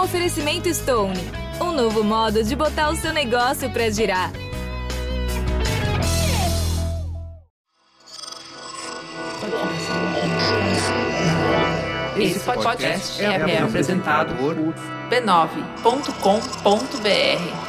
um oferecimento Stone, um novo modo de botar o seu negócio para girar. Esse podcast é, é apresentado por b9.com.br.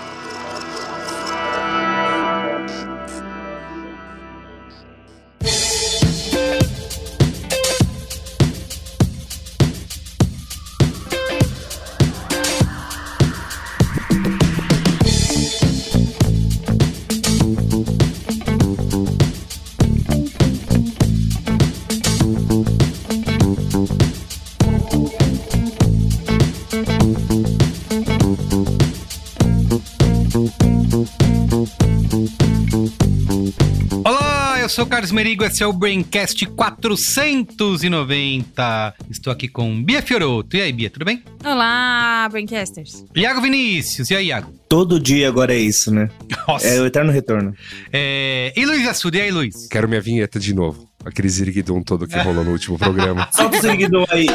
Merigo, esse é o Braincast 490. Estou aqui com Bia Fioroto. E aí, Bia, tudo bem? Olá, Braincasters. Iago Vinícius. E aí, Iago? Todo dia agora é isso, né? Nossa. É o eterno retorno. É... E Luiz Assuda, e aí, Luiz? Quero minha vinheta de novo. Aquele ziriguidum todo que rolou no último programa. Solta o ziriguidum aí.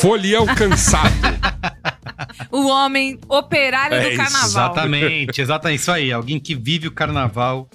Folião cansado. o homem operário é do carnaval. Exatamente, exatamente. Isso aí. Alguém que vive o carnaval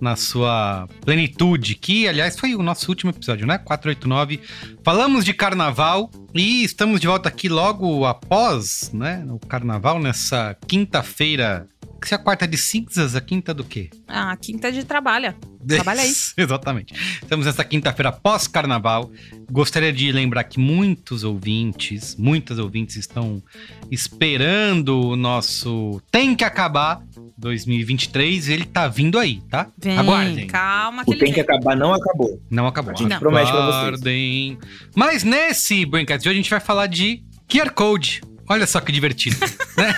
na sua plenitude, que aliás foi o nosso último episódio, né? 489. Falamos de carnaval e estamos de volta aqui logo após, né, o carnaval nessa quinta-feira se a quarta é de cinzas, a quinta é do quê? Ah, a quinta é de trabalho. Trabalha aí. Exatamente. Estamos nessa quinta-feira pós-carnaval. Gostaria de lembrar que muitos ouvintes, muitas ouvintes estão esperando o nosso Tem que Acabar 2023. Ele tá vindo aí, tá? Vem, Aguardem. Calma que o Tem que Acabar não acabou. Não acabou. A gente não. promete pra vocês. Aguardem. Mas nesse Braincast de hoje a gente vai falar de QR Code. Olha só que divertido. né?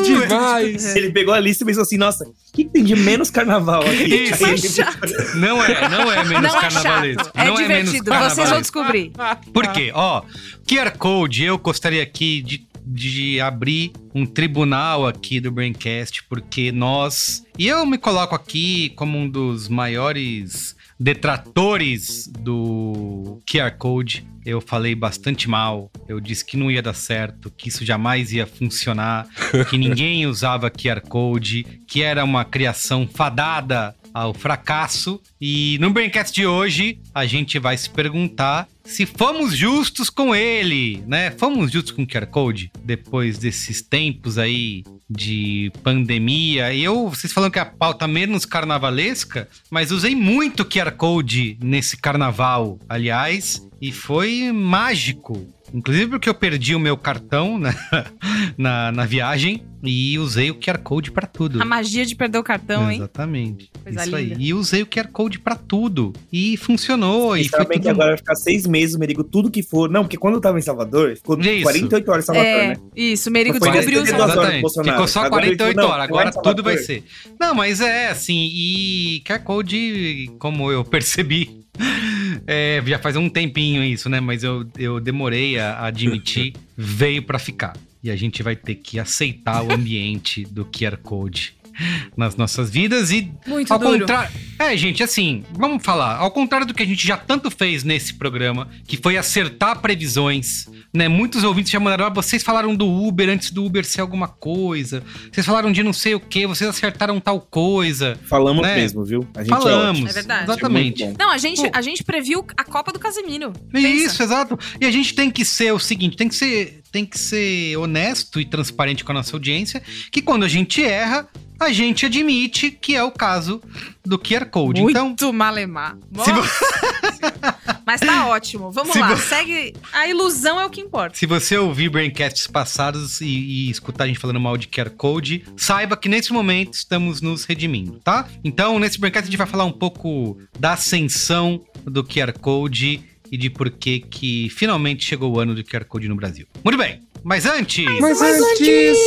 demais! Ele pegou a lista e pensou assim: nossa, o que, tem de menos carnaval aqui? Isso. Não é, não é menos não carnavalesco. É, não é divertido, é vocês vão descobrir. Por quê? Ó, QR Code, eu gostaria aqui de de abrir um tribunal aqui do Braincast, porque nós. E eu me coloco aqui como um dos maiores detratores do QR Code. Eu falei bastante mal. Eu disse que não ia dar certo, que isso jamais ia funcionar, que ninguém usava QR Code, que era uma criação fadada ao fracasso. E no Braincast de hoje, a gente vai se perguntar se fomos justos com ele, né? Fomos justos com o QR Code depois desses tempos aí de pandemia. Eu, vocês falam que a pauta menos carnavalesca, mas usei muito QR Code nesse carnaval, aliás, e foi mágico. Inclusive porque eu perdi o meu cartão na, na, na viagem e usei o QR Code para tudo. A magia de perder o cartão, hein? Exatamente. Coisa Isso linda. aí. E usei o QR Code para tudo. E funcionou. E, e foi tudo... que agora vai ficar seis meses, o Merigo, tudo que for. Não, porque quando eu tava em Salvador, ficou isso. 48 horas em Salvador, é, né? Isso, o Merigo descobriu Exatamente. Ficou só 48 agora, horas. Agora tudo vai ser. Não, mas é assim. E QR Code, como eu percebi é, já faz um tempinho isso, né? Mas eu, eu demorei a admitir, veio para ficar. E a gente vai ter que aceitar o ambiente do QR Code nas nossas vidas e muito ao duro. contrário, é, gente, assim, vamos falar, ao contrário do que a gente já tanto fez nesse programa, que foi acertar previsões, né? Muitos ouvintes já mandaram, ah, vocês falaram do Uber antes do Uber ser alguma coisa. Vocês falaram de não sei o que, vocês acertaram tal coisa. Falamos né? mesmo, viu? A gente é Falamos. É, é verdade. Exatamente. É não, a gente, a gente previu a Copa do Casemiro. Isso, exato. E a gente tem que ser o seguinte, tem que ser tem que ser honesto e transparente com a nossa audiência, que quando a gente erra, a gente admite que é o caso do QR Code. Muito então, malemar. Mas tá ótimo. Vamos se lá, segue. A ilusão é o que importa. Se você ouvir Braincasts passados e, e, escutar a gente falando mal de QR Code, saiba que nesse momento estamos nos redimindo, tá? Então, nesse Braincast a gente vai falar um pouco da ascensão do QR Code e de por que que finalmente chegou o ano do QR Code no Brasil. Muito bem, mas antes... Mas, mas antes...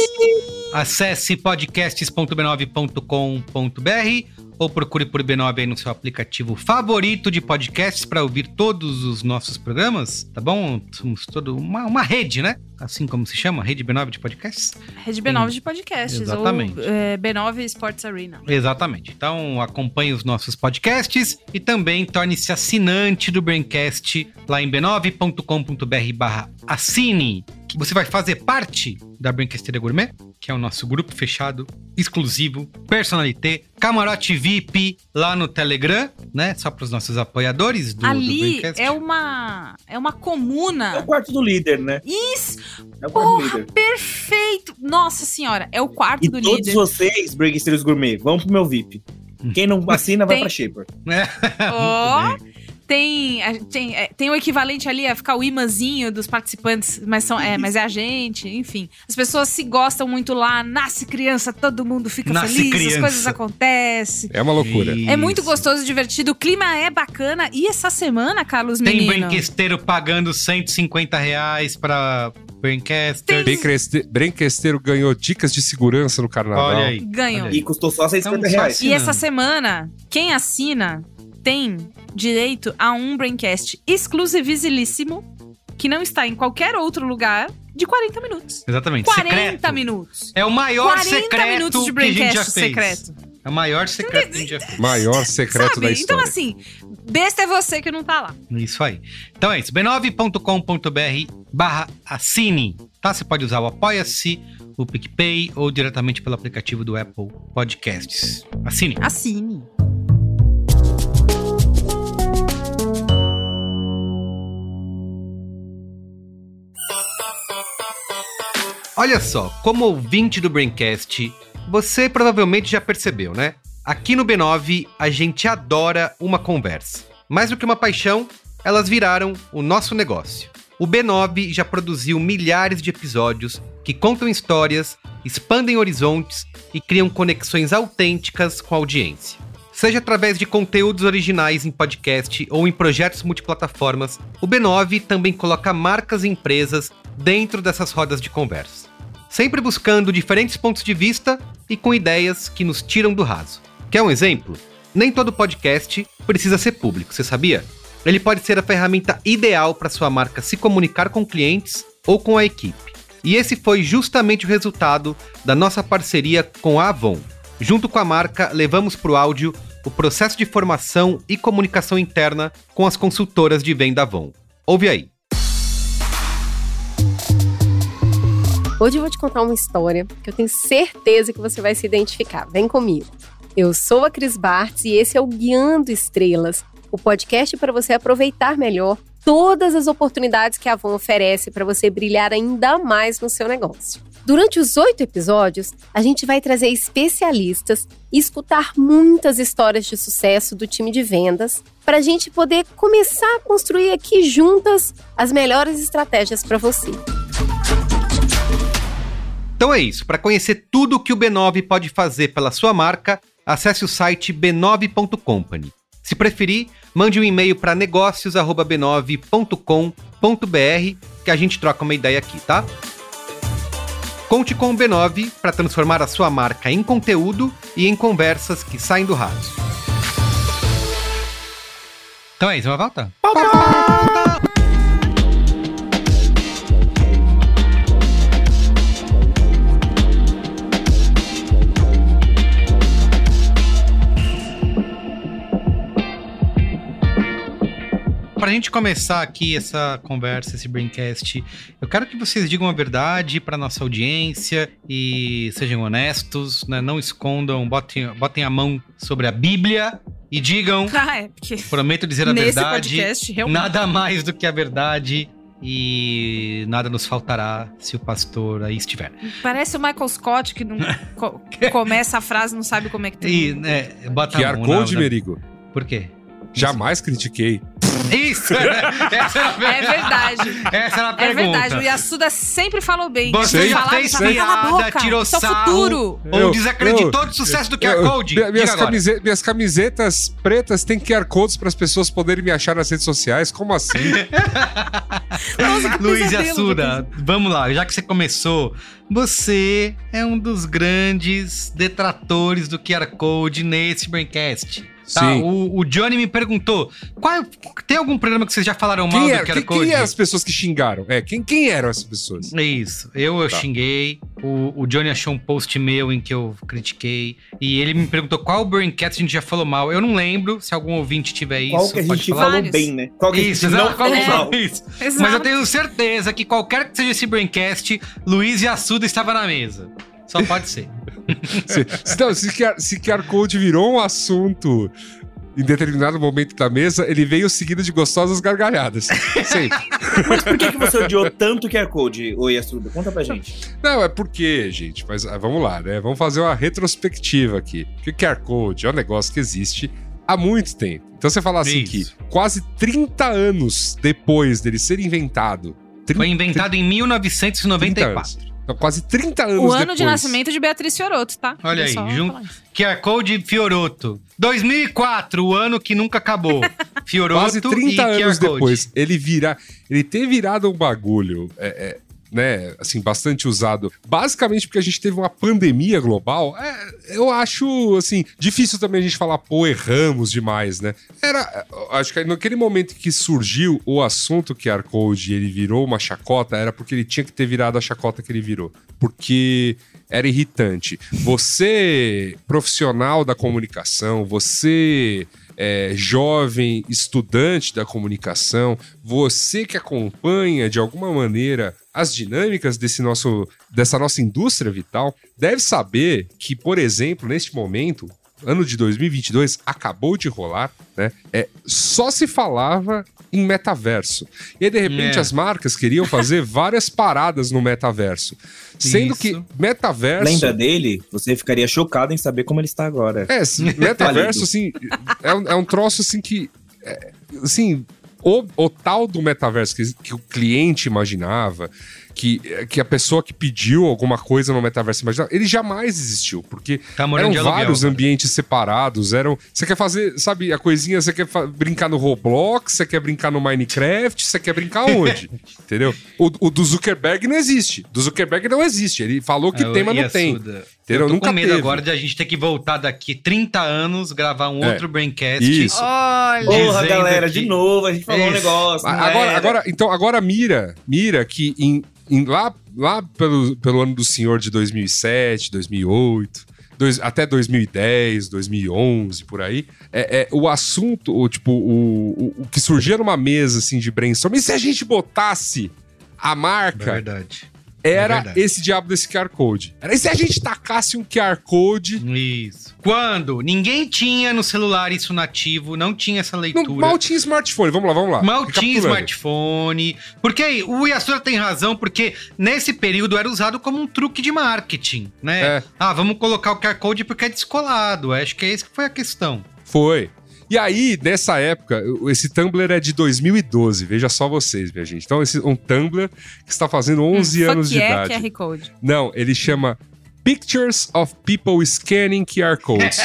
Acesse podcasts.b9.com.br ou procure por B9 aí no seu aplicativo favorito de podcasts para ouvir todos os nossos programas, tá bom? Somos todo uma, uma rede, né? Assim como se chama, Rede B9 de podcasts. Rede B9 de podcasts. Exatamente. Ou é, B9 Sports Arena. Exatamente. Então acompanhe os nossos podcasts e também torne-se assinante do Braincast lá em b9.com.br barra assine. Você vai fazer parte da Brinquesteira Gourmet, que é o nosso grupo fechado, exclusivo, personalité, camarote VIP lá no Telegram, né? Só para os nossos apoiadores do, do Ali Braincast. é uma, é uma É o comuna. quarto do líder, né? Isso! É o quarto do Porra, líder. perfeito! Nossa senhora, é o quarto E do todos líder. vocês, Breguesteiros Gourmet, vão pro meu VIP. Quem não assina, vai Tem- pra Shaper. né? Ó, tem, tem, é, tem o equivalente ali a ficar o imãzinho dos participantes, mas, são, é, mas é a gente, enfim. As pessoas se gostam muito lá, nasce criança, todo mundo fica Nasce feliz, criança. as coisas acontecem. É uma loucura. É muito Isso. gostoso, divertido, o clima é bacana. E essa semana, Carlos Tem Menino? brinquesteiro pagando 150 reais pra Braincaster. Brinqueste- Brinquesteiro ganhou dicas de segurança no carnaval. Olha aí. Ganham. Olha E custou só 150 Então, reais. E essa semana, quem assina tem direito a um Braincast exclusivíssimo que não está em qualquer outro lugar de 40 minutos. Exatamente. 40 secreto. minutos. É o maior 40 secreto minutos de que a gente já Braincast fez. secreto. É o maior secreto que a gente já fez. Maior secreto Sabe? da Então, história. assim, besta é você que não tá lá. Isso aí. Então é isso. b9.com.br barra assine. Tá? Você pode usar o Apoia-se, o PicPay ou diretamente pelo aplicativo do Apple Podcasts. Assine. Assine. Olha só, como ouvinte do Braincast, você provavelmente já percebeu, né? Aqui no B9 a gente adora uma conversa. Mais do que uma paixão, elas viraram o nosso negócio. O B9 já produziu milhares de episódios que contam histórias, expandem horizontes e criam conexões autênticas com a audiência. Seja através de conteúdos originais em podcast ou em projetos multiplataformas, o B9 também coloca marcas e empresas dentro dessas rodas de conversa. Sempre buscando diferentes pontos de vista e com ideias que nos tiram do raso. Quer um exemplo? Nem todo podcast precisa ser público, você sabia? Ele pode ser a ferramenta ideal para sua marca se comunicar com clientes ou com a equipe. E esse foi justamente o resultado da nossa parceria com a Avon. Junto com a marca, levamos para o áudio o processo de formação e comunicação interna com as consultoras de venda Avon. Ouve aí. Hoje eu vou te contar uma história que eu tenho certeza que você vai se identificar. Vem comigo. Eu sou a Cris Bartz e esse é o Guiando Estrelas, o podcast para você aproveitar melhor todas as oportunidades que a Avon oferece para você brilhar ainda mais no seu negócio. Durante os oito episódios, a gente vai trazer especialistas e escutar muitas histórias de sucesso do time de vendas para a gente poder começar a construir aqui juntas as melhores estratégias para você. Então é isso. Para conhecer tudo o que o B9 pode fazer pela sua marca, acesse o site b9.company. Se preferir, mande um e-mail para negócios@b9.com.br que a gente troca uma ideia aqui, tá? Conte com o B9 para transformar a sua marca em conteúdo e em conversas que saem do raso. Então é isso, uma volta? Pra gente começar aqui essa conversa, esse braincast, eu quero que vocês digam a verdade pra nossa audiência e sejam honestos, né? Não escondam, botem, botem a mão sobre a Bíblia e digam, Ah, é, porque prometo dizer a nesse verdade, podcast, realmente. nada mais do que a verdade e nada nos faltará se o pastor aí estiver. Parece o Michael Scott que não co- começa a frase e não sabe como é que E, tem. né, bota a mão Code, na- Merigo. Por quê? Jamais critiquei. Isso! Essa era a É pergunta. verdade. Essa era a É pergunta. verdade. O Yasuda sempre falou bem. Você falava, fez "Cala a piada, tirou é o sarro. futuro. Ou Eu- desacreditou do sucesso do QR Eu- Code? minha- minhas, agora. camise- minhas camisetas pretas têm QR Codes para as pessoas poderem me achar nas redes sociais. Como assim? Luiz pesadelo, Assuda, vamos lá, já que você começou, você é um dos grandes detratores do QR Code nesse Braincast. Tá? Sim. O, o Johnny me perguntou: qual, tem algum programa que vocês já falaram mal quem, do era, QR quem, Code? quem eram as pessoas que xingaram? É, quem, quem eram essas pessoas? É isso. Eu, eu Tá. xinguei. O, o Johnny achou um post meu em que eu critiquei. E ele me perguntou qual Braincast a gente já falou mal. Eu não lembro. Se algum ouvinte tiver isso, Qual que a gente falar. falou Vários. bem, né? Qual que a gente Isso, não falou É. mal. Isso. Exato. Mas eu tenho certeza que qualquer que seja esse Braincast, Luiz e Assuda estava na mesa. Só pode ser. se, se, não, se, QR, se QR Code virou um assunto em determinado momento da mesa, ele veio seguido de gostosas gargalhadas. Sempre. Mas por que, que você odiou tanto o QR Code, ô Yasuda? Conta pra gente. Não, é porque, gente, mas ah, vamos lá, né? Vamos fazer uma retrospectiva aqui. Porque o QR Code é um negócio que existe há muito tempo. Então você falar assim Isso. que quase 30 anos depois dele ser inventado. 30, Foi inventado em 1994. Então, quase 30 anos O ano depois. de nascimento de Beatriz Fioroto, tá? Olha aí, isso. QR Code Fioroto. 2004, o ano que nunca acabou. Fioroto Quase 30 e QR anos depois, ele virar. Ele ter virado um bagulho. é, é, né, assim, bastante usado. Basicamente porque a gente teve uma pandemia global. é, eu acho, assim, difícil também a gente falar, pô, erramos demais, né? Era, acho que naquele momento que surgiu o assunto QR Code e ele virou uma chacota, era porque ele tinha que ter virado a chacota que ele virou. Porque era irritante. Você, profissional da comunicação, você é, jovem estudante da comunicação, você que acompanha de alguma maneira as dinâmicas desse nosso, dessa nossa indústria vital, deve saber que, por exemplo, neste momento, ano de 2022 acabou de rolar, né? É, só se falava em metaverso. E aí, de repente, É. as marcas queriam fazer várias paradas no metaverso. Sendo Isso. que metaverso. Lembra dele? Você ficaria chocado em saber como ele está agora. É, assim, metaverso, assim, é um, é um troço, assim, que... é, assim, o, o tal do metaverso que, que o cliente imaginava, que, que a pessoa que pediu alguma coisa no metaverso imaginava, ele jamais existiu, porque Tá eram aluguel, vários ambientes separados, eram... Você quer fazer, sabe, a coisinha, você quer brincar no Roblox, você quer brincar no Minecraft, você quer brincar onde? Entendeu? O, o do Zuckerberg não existe. Do Zuckerberg não existe. Ele falou que Ah, tem, mas não tem. Entendeu? Eu tô Nunca com medo teve. agora de a gente ter que voltar daqui 30 anos, gravar um É. outro Braincast. Isso. Olha. Porra, galera, que- de novo, a gente falou um Isso. negócio. não Agora, era. agora, então, agora mira, mira que em, em- lá, lá pelo, pelo ano do senhor de 2007, 2008, dois- até 2010, 2011, por aí, é, é, o assunto, o, tipo, o, o, o que surgia numa mesa, assim, de brainstorm, e se a gente botasse a É marca, verdade. Era é verdade. esse diabo desse QR Code. Era, e se a gente tacasse um QR Code... Isso. Quando ninguém tinha no celular isso nativo, não tinha essa Não, leitura. mal tinha smartphone, vamos lá, vamos lá. Mal tinha smartphone. Porque aí, o Yasura tem razão, porque nesse período era usado como um truque de marketing, né? É. Ah, vamos colocar o QR Code porque é descolado. Acho que é isso que foi a questão. Foi. E aí, nessa época, esse Tumblr é de 2012, veja só vocês, minha gente. Então, esse, um Tumblr que está fazendo 11 anos de é idade. QR Code. Não, ele chama Pictures of People Scanning QR Codes.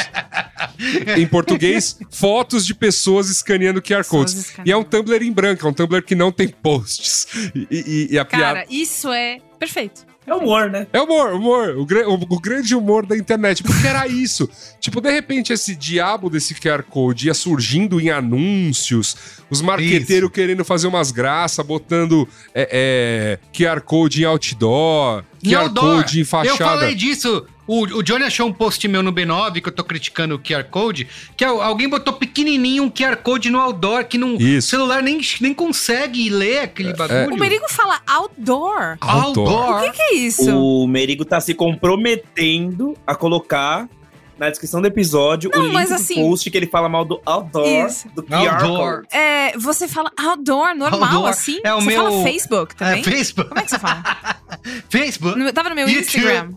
em português, fotos de pessoas escaneando QR Codes. escaneando. E é um Tumblr em branco, é um Tumblr que não tem posts. E, e- e a piada. Cara, isso é perfeito. É humor, né? É humor, humor. O, o- o grande humor da internet. Porque era isso. tipo, de repente, esse diabo desse QR Code ia surgindo em anúncios, os marqueteiros querendo fazer umas graças, botando é, é, QR Code em outdoor, QR outdoor. Code em Eu fachada. falei disso. O, o Johnny achou um post meu no B9 que eu tô criticando o QR Code, que é alguém botou pequenininho um QR Code no outdoor que não, o Isso. É, celular nem, nem consegue ler aquele bagulho. O Merigo fala outdoor. Outdoor. O que, que é isso? O Merigo tá se comprometendo a colocar na descrição do episódio Não, o link mas do assim- post que ele fala mal do outdoor, Isso. do QR Outdoor. Code. É, você fala outdoor, normal, Outdoor. assim? É o você meu- fala Facebook também? É, Facebook. Como é que você fala? Facebook. No- tava no meu YouTube. Instagram.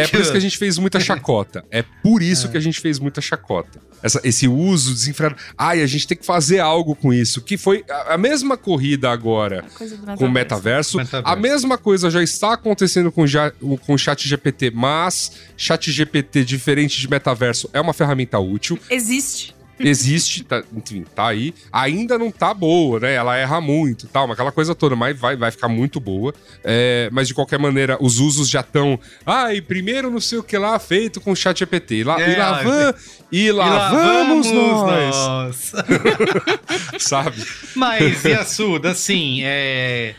É por isso que a gente fez muita chacota. É por isso que a gente fez muita chacota. Essa- esse uso desenfreado. Ai, a gente tem que fazer algo com isso. Que foi a, a mesma corrida agora do com o metaverso. Metaverso. A mesma coisa já está acontecendo com, ja, o- com o chat GPT, mas chat GPT, diferente de metaverso, é uma ferramenta útil. Existe. Existe, tá, enfim, tá aí. Ainda não tá boa, né? Ela erra muito e tal, mas aquela coisa toda, mas vai, vai ficar muito boa. É, mas de qualquer maneira, os usos já estão. Ai, primeiro não sei o que lá, feito com o chat GPT. E lá, É, e lá, é. van- e lá, E lá vamos nós, nós. sabe? Mas, Yasuda, assim, é...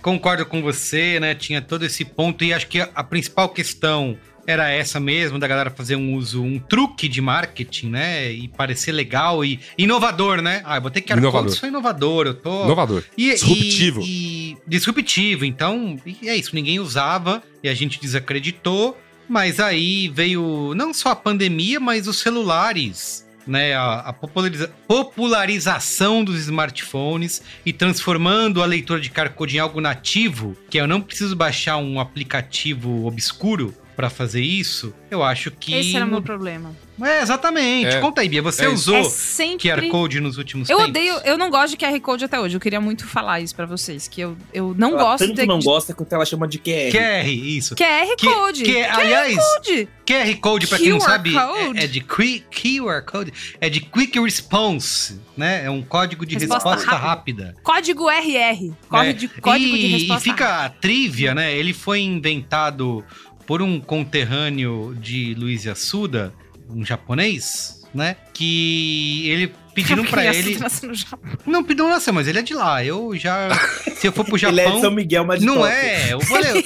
concordo com você, né? Tinha todo esse ponto, e acho que a, a principal questão era essa mesmo, da galera fazer um uso, um truque de marketing, né? E parecer legal e inovador, né? Ah, eu vou ter que Inovador. eu sou inovador, eu tô. Inovador. E- Disruptivo. E, e disruptivo. Então, e é isso, ninguém usava e a gente desacreditou. Mas aí veio não só a pandemia, mas os celulares, né? A, a populariza- popularização dos smartphones e transformando a leitura de QR Code em algo nativo, que eu não preciso baixar um aplicativo obscuro para fazer isso. Eu acho que. Esse era o meu problema. É, exatamente. É. Conta aí, Bia. Você É usou É sempre. QR Code nos últimos Eu tempos? odeio, eu não gosto de QR Code até hoje. Eu queria muito falar isso pra vocês, que eu, eu não Ela gosto tanto de não gosta quanto ela chama de QR. QR, isso. QR Que- Code. que- aliás, Code. QR Code, pra quem não QR sabe, Code. é, é de qui- QR Code, é de Quick Response, né? É um código de Resposta resposta, rápida. Código RR. Código, É. de, código e, de resposta. E fica a trivia, né? Ele foi inventado por um conterrâneo de Luiz Yasuda, um japonês, né? Que ele pediram pra Criança ele. Japão. Não pediram nascer, mas ele é de lá. Eu já. Se eu for pro Ele é de Japão. São Miguel, mas de não é. Eu vou ler.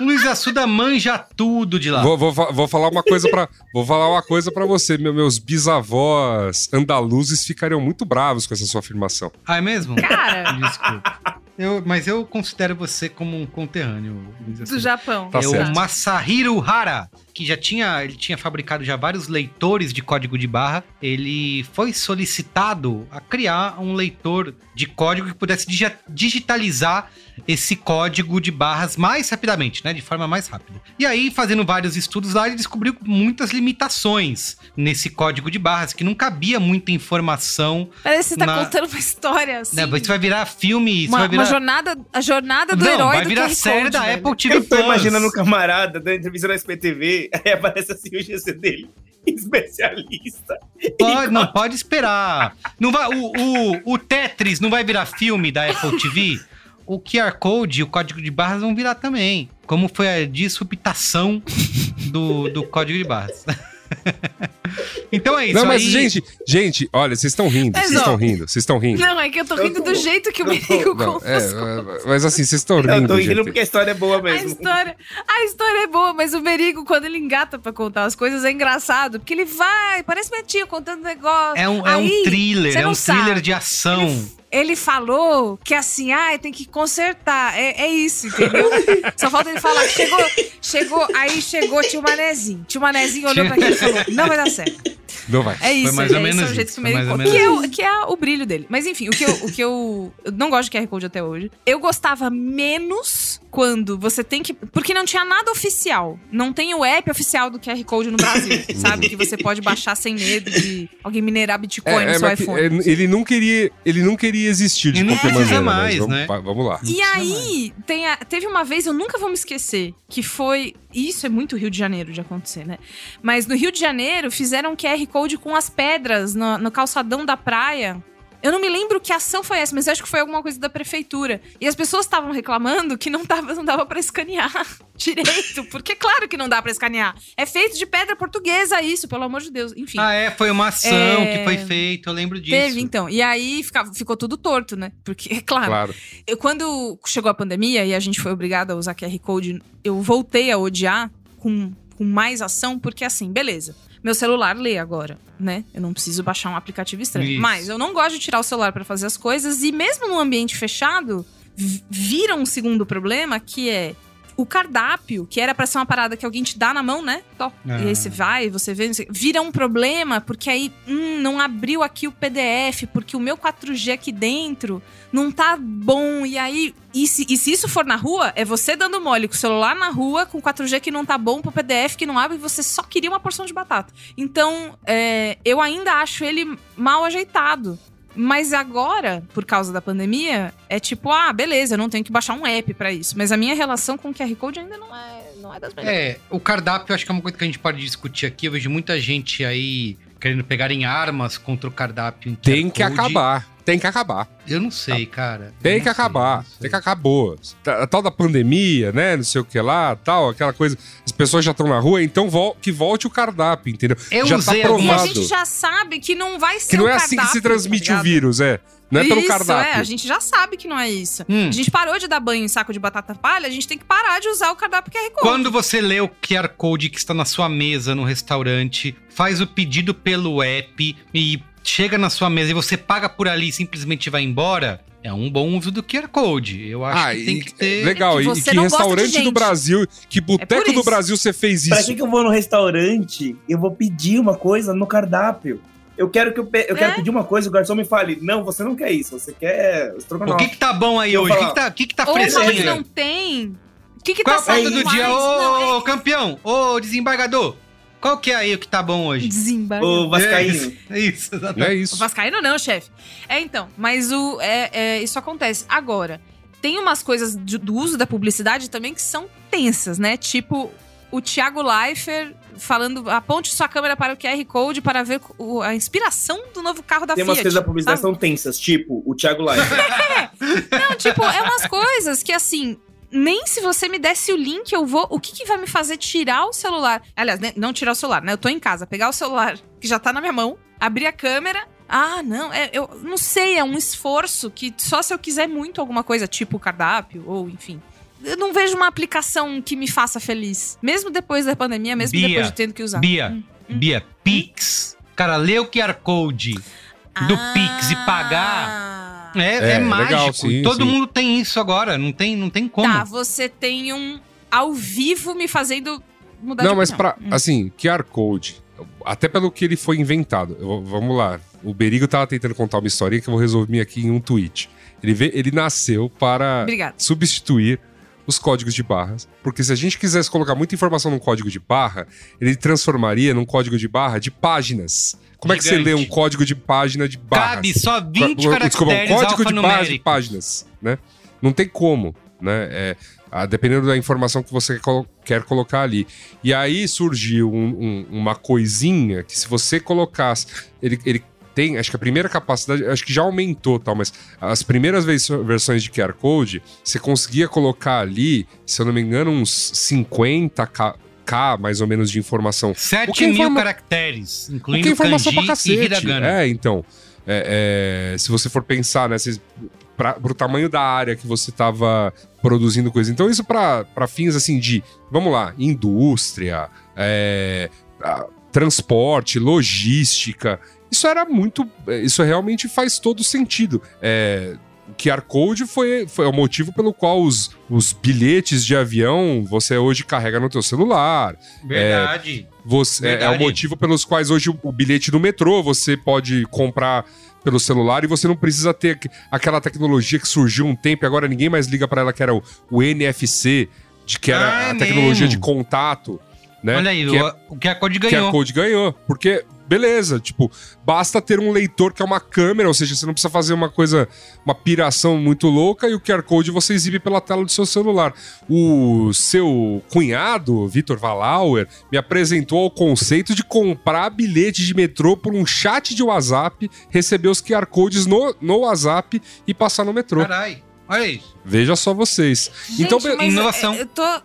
Luiz Assuda manja tudo de lá. Vou, vou, vou falar uma coisa para vou falar uma coisa para você, meu- meus bisavós andaluzes ficariam muito bravos com essa sua afirmação. Ah, é mesmo? Cara, Desculpa. Eu, mas eu considero você como um conterrâneo, Luiz do Assuda. Japão. Tá é certo. o Masahiro Hara, que já tinha, ele tinha fabricado já vários leitores de código de barra. Ele foi solicitado a criar um leitor de código que pudesse digi- digitalizar esse código de barras mais rapidamente, né, de forma mais rápida. E aí, fazendo vários estudos lá, ele descobriu muitas limitações nesse código de barras, que não cabia muita informação. Parece que você tá Na- contando uma história assim. Né? Isso vai virar filme, isso uma, vai virar... uma jornada, a jornada do não, herói vai do virar QR série Code, da velho. Apple TV Eu tô Plus. imaginando um camarada dando entrevista na SPTV, aí aparece assim o GC dele, especialista. Pode, não, pode esperar. Não vai, o, o, o Tetris não vai virar filme da Apple TV? O QR Code e o código de barras vão virar também. Como foi a disruptação do, do código de barras. então é isso. não, mas aí- gente, gente, olha, vocês estão rindo, vocês estão rindo, vocês estão rindo. Não, é que eu tô Eu rindo tô- do jeito que o eu Não, contou. é, é, mas assim, vocês estão Eu rindo, tô rindo gente. porque a história é boa A mesmo. história, a história é boa, mas o Merigo, quando ele engata pra contar as coisas, é engraçado. Porque ele vai, parece minha tia contando negócio. É um, é Aí, um thriller, é um thriller sabe. de ação. Ele falou que assim, ai, tem que consertar. É, é isso, entendeu? Só falta ele falar que chegou, chegou, aí chegou tio Manezinho. Tio Manezinho olhou pra aquele e falou: não vai dar certo. Não vai. É isso, mais é, ou esse menos é o jeito isso, que mais ou. Que, é que é o brilho dele. Mas enfim, o que, eu, o que eu. Eu não gosto de QR Code até hoje. Eu gostava menos quando você tem que. Porque não tinha nada oficial. Não tem o app oficial do QR Code no Brasil, sabe? Que você pode baixar sem medo de alguém minerar Bitcoin É, no é, seu iPhone. é, ele não queria, ele não queria existir de não qualquer maneira. mais, mas vamos, né? vamos lá. E aí, tem a- teve uma vez, eu nunca vou me esquecer, que foi. Isso é muito Rio de Janeiro de acontecer, né? Mas no Rio de Janeiro fizeram QR Code com as pedras no, no calçadão da praia. Eu não me lembro que ação foi essa, mas eu acho que foi alguma coisa da prefeitura. E as pessoas estavam reclamando que não, tava, não dava pra escanear direito. Porque, claro que não dá pra escanear. É feito de pedra portuguesa, isso, pelo amor de Deus. Enfim. Ah, é, foi uma ação É, que foi feita, eu lembro disso. Teve, então. E aí ficava, ficou tudo torto, né? Porque, é claro, Claro. eu, quando chegou a pandemia e a gente foi obrigado a usar QR Code, eu voltei a odiar com, com mais ação, porque assim, beleza. Meu celular lê agora, né? Eu não preciso baixar um aplicativo estranho. Isso. Mas eu não gosto de tirar o celular pra fazer as coisas e mesmo num ambiente fechado, vi- vira um segundo problema que é o cardápio, que era pra ser uma parada que alguém te dá na mão, né? Tó. Ah. E aí você vai, você vê, vira um problema, porque aí, hum, não abriu aqui o PDF, porque o meu 4G aqui dentro não tá bom. E aí, e se, e se isso for na rua, é você dando mole com o celular na rua, com 4G que não tá bom, pro PDF que não abre, e você só queria uma porção de batata. Então, é, eu ainda acho ele mal ajeitado. Mas agora, por causa da pandemia, é tipo, ah, beleza, eu não tenho que baixar um app pra isso. Mas a minha relação com o QR Code ainda não é, não é das melhores. É, o cardápio acho que é uma coisa que a gente pode discutir aqui. Eu vejo muita gente aí querendo pegar em armas contra o cardápio. em Tem que acabar. Tem que acabar. Eu não sei, cara. Eu Tem que sei, acabar. sei. Tem que acabou. A tal da pandemia, né? Não sei o que lá, tal, aquela coisa. As pessoas já estão na rua, então vol que volte o cardápio, entendeu? Eu já usei tá E a provado. gente já sabe que não vai ser Que não o é assim que cardápio, se transmite tá o vírus, é. Não é pelo isso, cardápio. é, a gente já sabe que não é isso. Hum. A gente parou de dar banho em saco de batata palha, a gente tem que parar de usar o cardápio QR Code. Quando você lê o QR Code que está na sua mesa no restaurante, faz o pedido pelo app e chega na sua mesa e você paga por ali e simplesmente vai embora, é um bom uso do QR Code. Eu acho Ah, que tem que ter. Legal, É que e que restaurante do. Brasil, que boteco por do. Brasil você fez Pra isso? que, que eu vou no restaurante e eu vou pedir uma coisa no cardápio? Eu quero que eu, pe- eu quero É? pedir uma coisa e o garçom me fale, não, você não quer isso, você quer O que, que tá bom aí Eu hoje? O que, que tá, o que que tá Ou fresquinho? que não tem. O que que Qual tá é saindo do dia? Ô, é campeão! Ô, desembargador! Qual que é aí o que tá bom hoje? Desembargador. Ô, Vascaíno. É isso, é isso, Não exatamente. é O isso. Vascaíno não, chefe. É, então. Mas o, é, é, isso acontece. Agora, tem umas coisas de- do uso da publicidade também que são tensas, né? Tipo, o Thiago Leifert falando, aponte sua câmera para o QR Code para ver o- a inspiração do novo carro da Tem umas Fiat. coisas da publicidade que sabe? são tensas, tipo o Thiago Leifert. Não, tipo, é umas coisas que assim. Nem se você me desse o link, eu vou. O que, que vai me fazer tirar o celular? Aliás, né, não tirar o celular, né? Eu tô em casa, pegar o celular que já tá na minha mão, abrir a câmera. Ah, não, é, eu não sei, é um esforço que só se eu quiser muito alguma coisa, tipo cardápio, ou enfim. Eu não vejo uma aplicação que me faça feliz. Mesmo depois da pandemia, mesmo Bia, depois de tendo que usar. Bia, Hum, hum. Bia, Pix. Cara, lê o QR Code do Pix e pagar É, É, é legal, mágico. sim, Todo sim. mundo tem isso agora, não tem, não tem como. Tá, você tem um ao vivo me fazendo mudar Não, de mas opinião. pra. Assim, QR Code. Até pelo que ele foi inventado. Eu vamos lá. O Berigo tava tentando contar uma historinha que eu vou resumir aqui em um tweet. Ele, vê, ele nasceu para Obrigada. substituir os códigos de barras. Porque se a gente quisesse colocar muita informação num código de barra, ele transformaria num código de barra de páginas. Como é que você Gigante. lê um código de página de barras? Cabe só 20 Desculpa, caracteres um código de barras de páginas, né? Não tem como, né? É, ah, dependendo da informação que você colo- quer colocar ali. E aí surgiu um- um- uma coisinha que se você colocasse... Ele, ele tem, acho que a primeira capacidade, acho que já aumentou tal, mas as primeiras vers- versões de QR Code, você conseguia colocar ali, se eu não me engano, uns 50k K, mais ou menos de informação 7 O que é mil informa- caracteres, o incluindo é informação pra kanji e cacete. hiragana. É, então. é, é, se você for pensar, né? Se, pra, pro tamanho da área que você tava produzindo coisa. Então, isso pra pra fins assim de, vamos lá, indústria, é, ah, transporte, logística. Isso era muito. Isso realmente faz todo sentido. É, o QR Code foi, foi o motivo pelo qual os, os bilhetes de avião você hoje carrega no teu celular. Verdade. Você, é, é o Verdade. motivo pelos quais hoje o, o bilhete do metrô você pode comprar pelo celular e você não precisa ter aqu- aquela tecnologia que surgiu um tempo e agora ninguém mais liga pra ela, que era o, o NFC, de que era Ah, a é tecnologia mesmo. de contato. Né? Olha aí, que é- o, o QR Code QR ganhou. Code ganhou. Porque, beleza, tipo, basta ter um leitor que é uma câmera, ou seja, você não precisa fazer uma coisa, uma piração muito louca e o QR Code você exibe pela tela do seu celular. O seu cunhado, Vitor Valauer, me apresentou o conceito de comprar bilhete de metrô por um chat de WhatsApp, receber os QR Codes no, no WhatsApp e passar no metrô. Carai, olha isso. Veja só vocês. Gente, então, mas inovação. Eu, eu tô.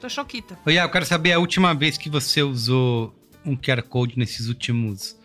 Tô choquita. Iá, eu quero saber a última vez que você usou um QR Code nesses últimos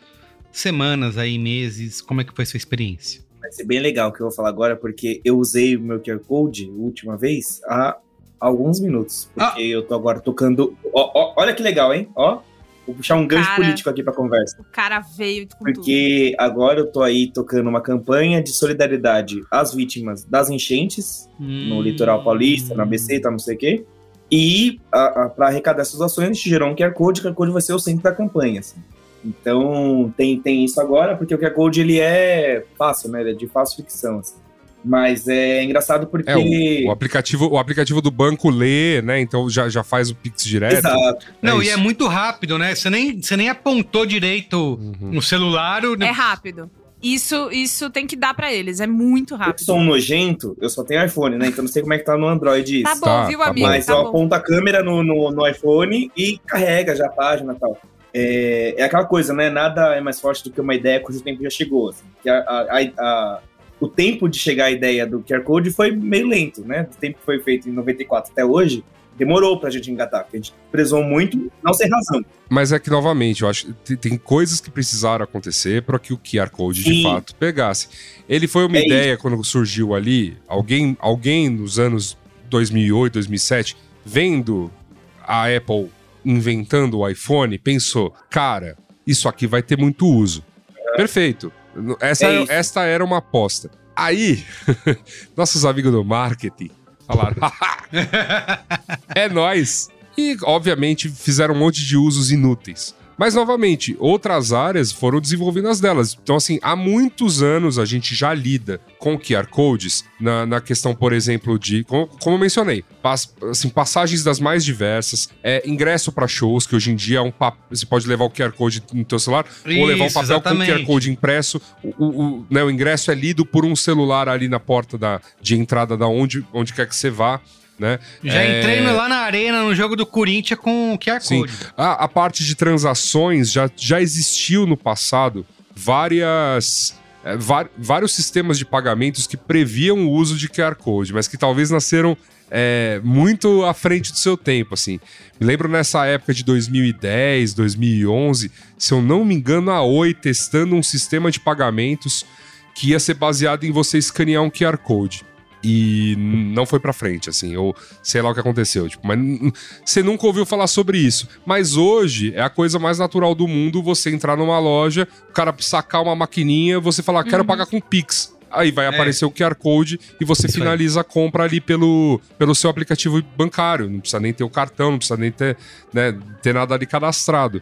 semanas aí, meses. Como é que foi a sua experiência? Vai ser bem legal o que eu vou falar agora, porque eu usei o meu QR Code última vez há alguns minutos. Porque Ah. eu tô agora tocando. Ó, ó, olha que legal, hein? Ó, vou puxar um gancho Cara. político aqui pra conversa. O cara veio com tudo. Porque agora eu tô aí tocando uma campanha de solidariedade às vítimas das enchentes, no Hum. litoral paulista, no ABC, tá não sei o quê. E para arrecadar essas ações, a gente gerou um QR Code, o QR Code vai ser o centro da campanha. Assim. Então tem, tem isso agora, porque o QR Code ele é fácil, né? Ele é de fácil ficção. Assim. Mas é engraçado porque. É, o, o, aplicativo, o aplicativo do banco lê, né? Então já, já faz o Pix direto. Exato. Não, é e é muito rápido, né? Você nem, você nem apontou direito uhum. no celular. É rápido. Isso, isso tem que dar para eles, é muito rápido. Eu sou um nojento, eu só tenho iPhone, né? Então não sei como é que tá no Android isso. Tá bom, tá, viu, tá amigo? Mas tá eu bom. aponto a câmera no, no, no, iPhone e carrega já a página e tal. É, é, aquela coisa, né? Nada é mais forte do que uma ideia cujo tempo já chegou. Assim. Que a, a, a, o tempo de chegar à ideia do QR Code foi meio lento, né? O tempo que foi feito em 94 até hoje, demorou pra gente engatar, porque a gente prezou muito, não sem razão. Mas é que, novamente, eu acho que tem coisas que precisaram acontecer para que o QR Code Sim. de fato pegasse. Ele foi uma é ideia isso. quando surgiu ali, alguém, alguém nos anos 2008, 2007, vendo a Apple inventando o iPhone, pensou, cara, isso aqui vai ter muito uso. É. Perfeito. Essa, é esta era uma aposta. Aí, nossos amigos do marketing falaram: é nós. E, obviamente, fizeram um monte de usos inúteis. Mas, novamente, outras áreas foram desenvolvendo as delas. Então, assim, há muitos anos a gente já lida com QR Codes na, na questão, por exemplo, de, como, como eu mencionei, pas, assim, passagens das mais diversas, é, ingresso para shows, que hoje em dia é um você pode levar o QR Code no teu celular, Isso, ou levar um papel exatamente. com o QR Code impresso. O, o, né, o ingresso é lido por um celular ali na porta da, de entrada da onde, onde quer que você vá. Né? Já é... entrei lá na arena, no jogo do Corinthians, com o QR Code. A, a parte de transações já, já existiu no passado várias. É, vários sistemas de pagamentos que previam o uso de QR Code, mas que talvez nasceram é, muito à frente do seu tempo, assim. Me lembro nessa época de 2010, 2011, se eu não me engano, a Oi testando um sistema de pagamentos que ia ser baseado em você escanear um QR Code e não foi para frente, assim, ou sei lá o que aconteceu, tipo, mas você nunca ouviu falar sobre isso. Mas hoje é a coisa mais natural do mundo você entrar numa loja, o cara sacar uma maquininha, você falar, quero uhum. pagar com Pix. Aí vai é. aparecer o QR Code e você Isso finaliza aí. a compra ali pelo, pelo seu aplicativo bancário. Não precisa nem ter o cartão, não precisa nem ter, né, ter nada ali cadastrado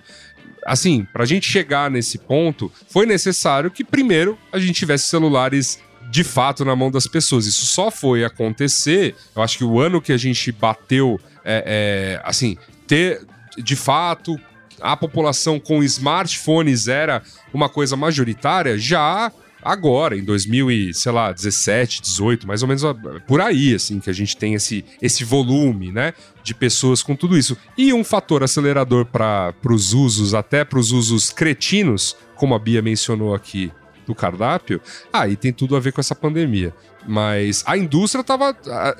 assim, para a gente chegar nesse ponto, foi necessário que primeiro a gente tivesse celulares de fato na mão das pessoas. Isso só foi acontecer, eu acho que o ano que a gente bateu, é, é, assim, ter de fato a população com smartphones era uma coisa majoritária, já agora, em 2017, 18, mais ou menos por aí, assim, que a gente tem esse, esse volume, né, de pessoas com tudo isso. E um fator acelerador para os usos, até para os usos cretinos, como a Bia mencionou aqui, do cardápio, aí ah, tem tudo a ver com essa pandemia. Mas a indústria tava.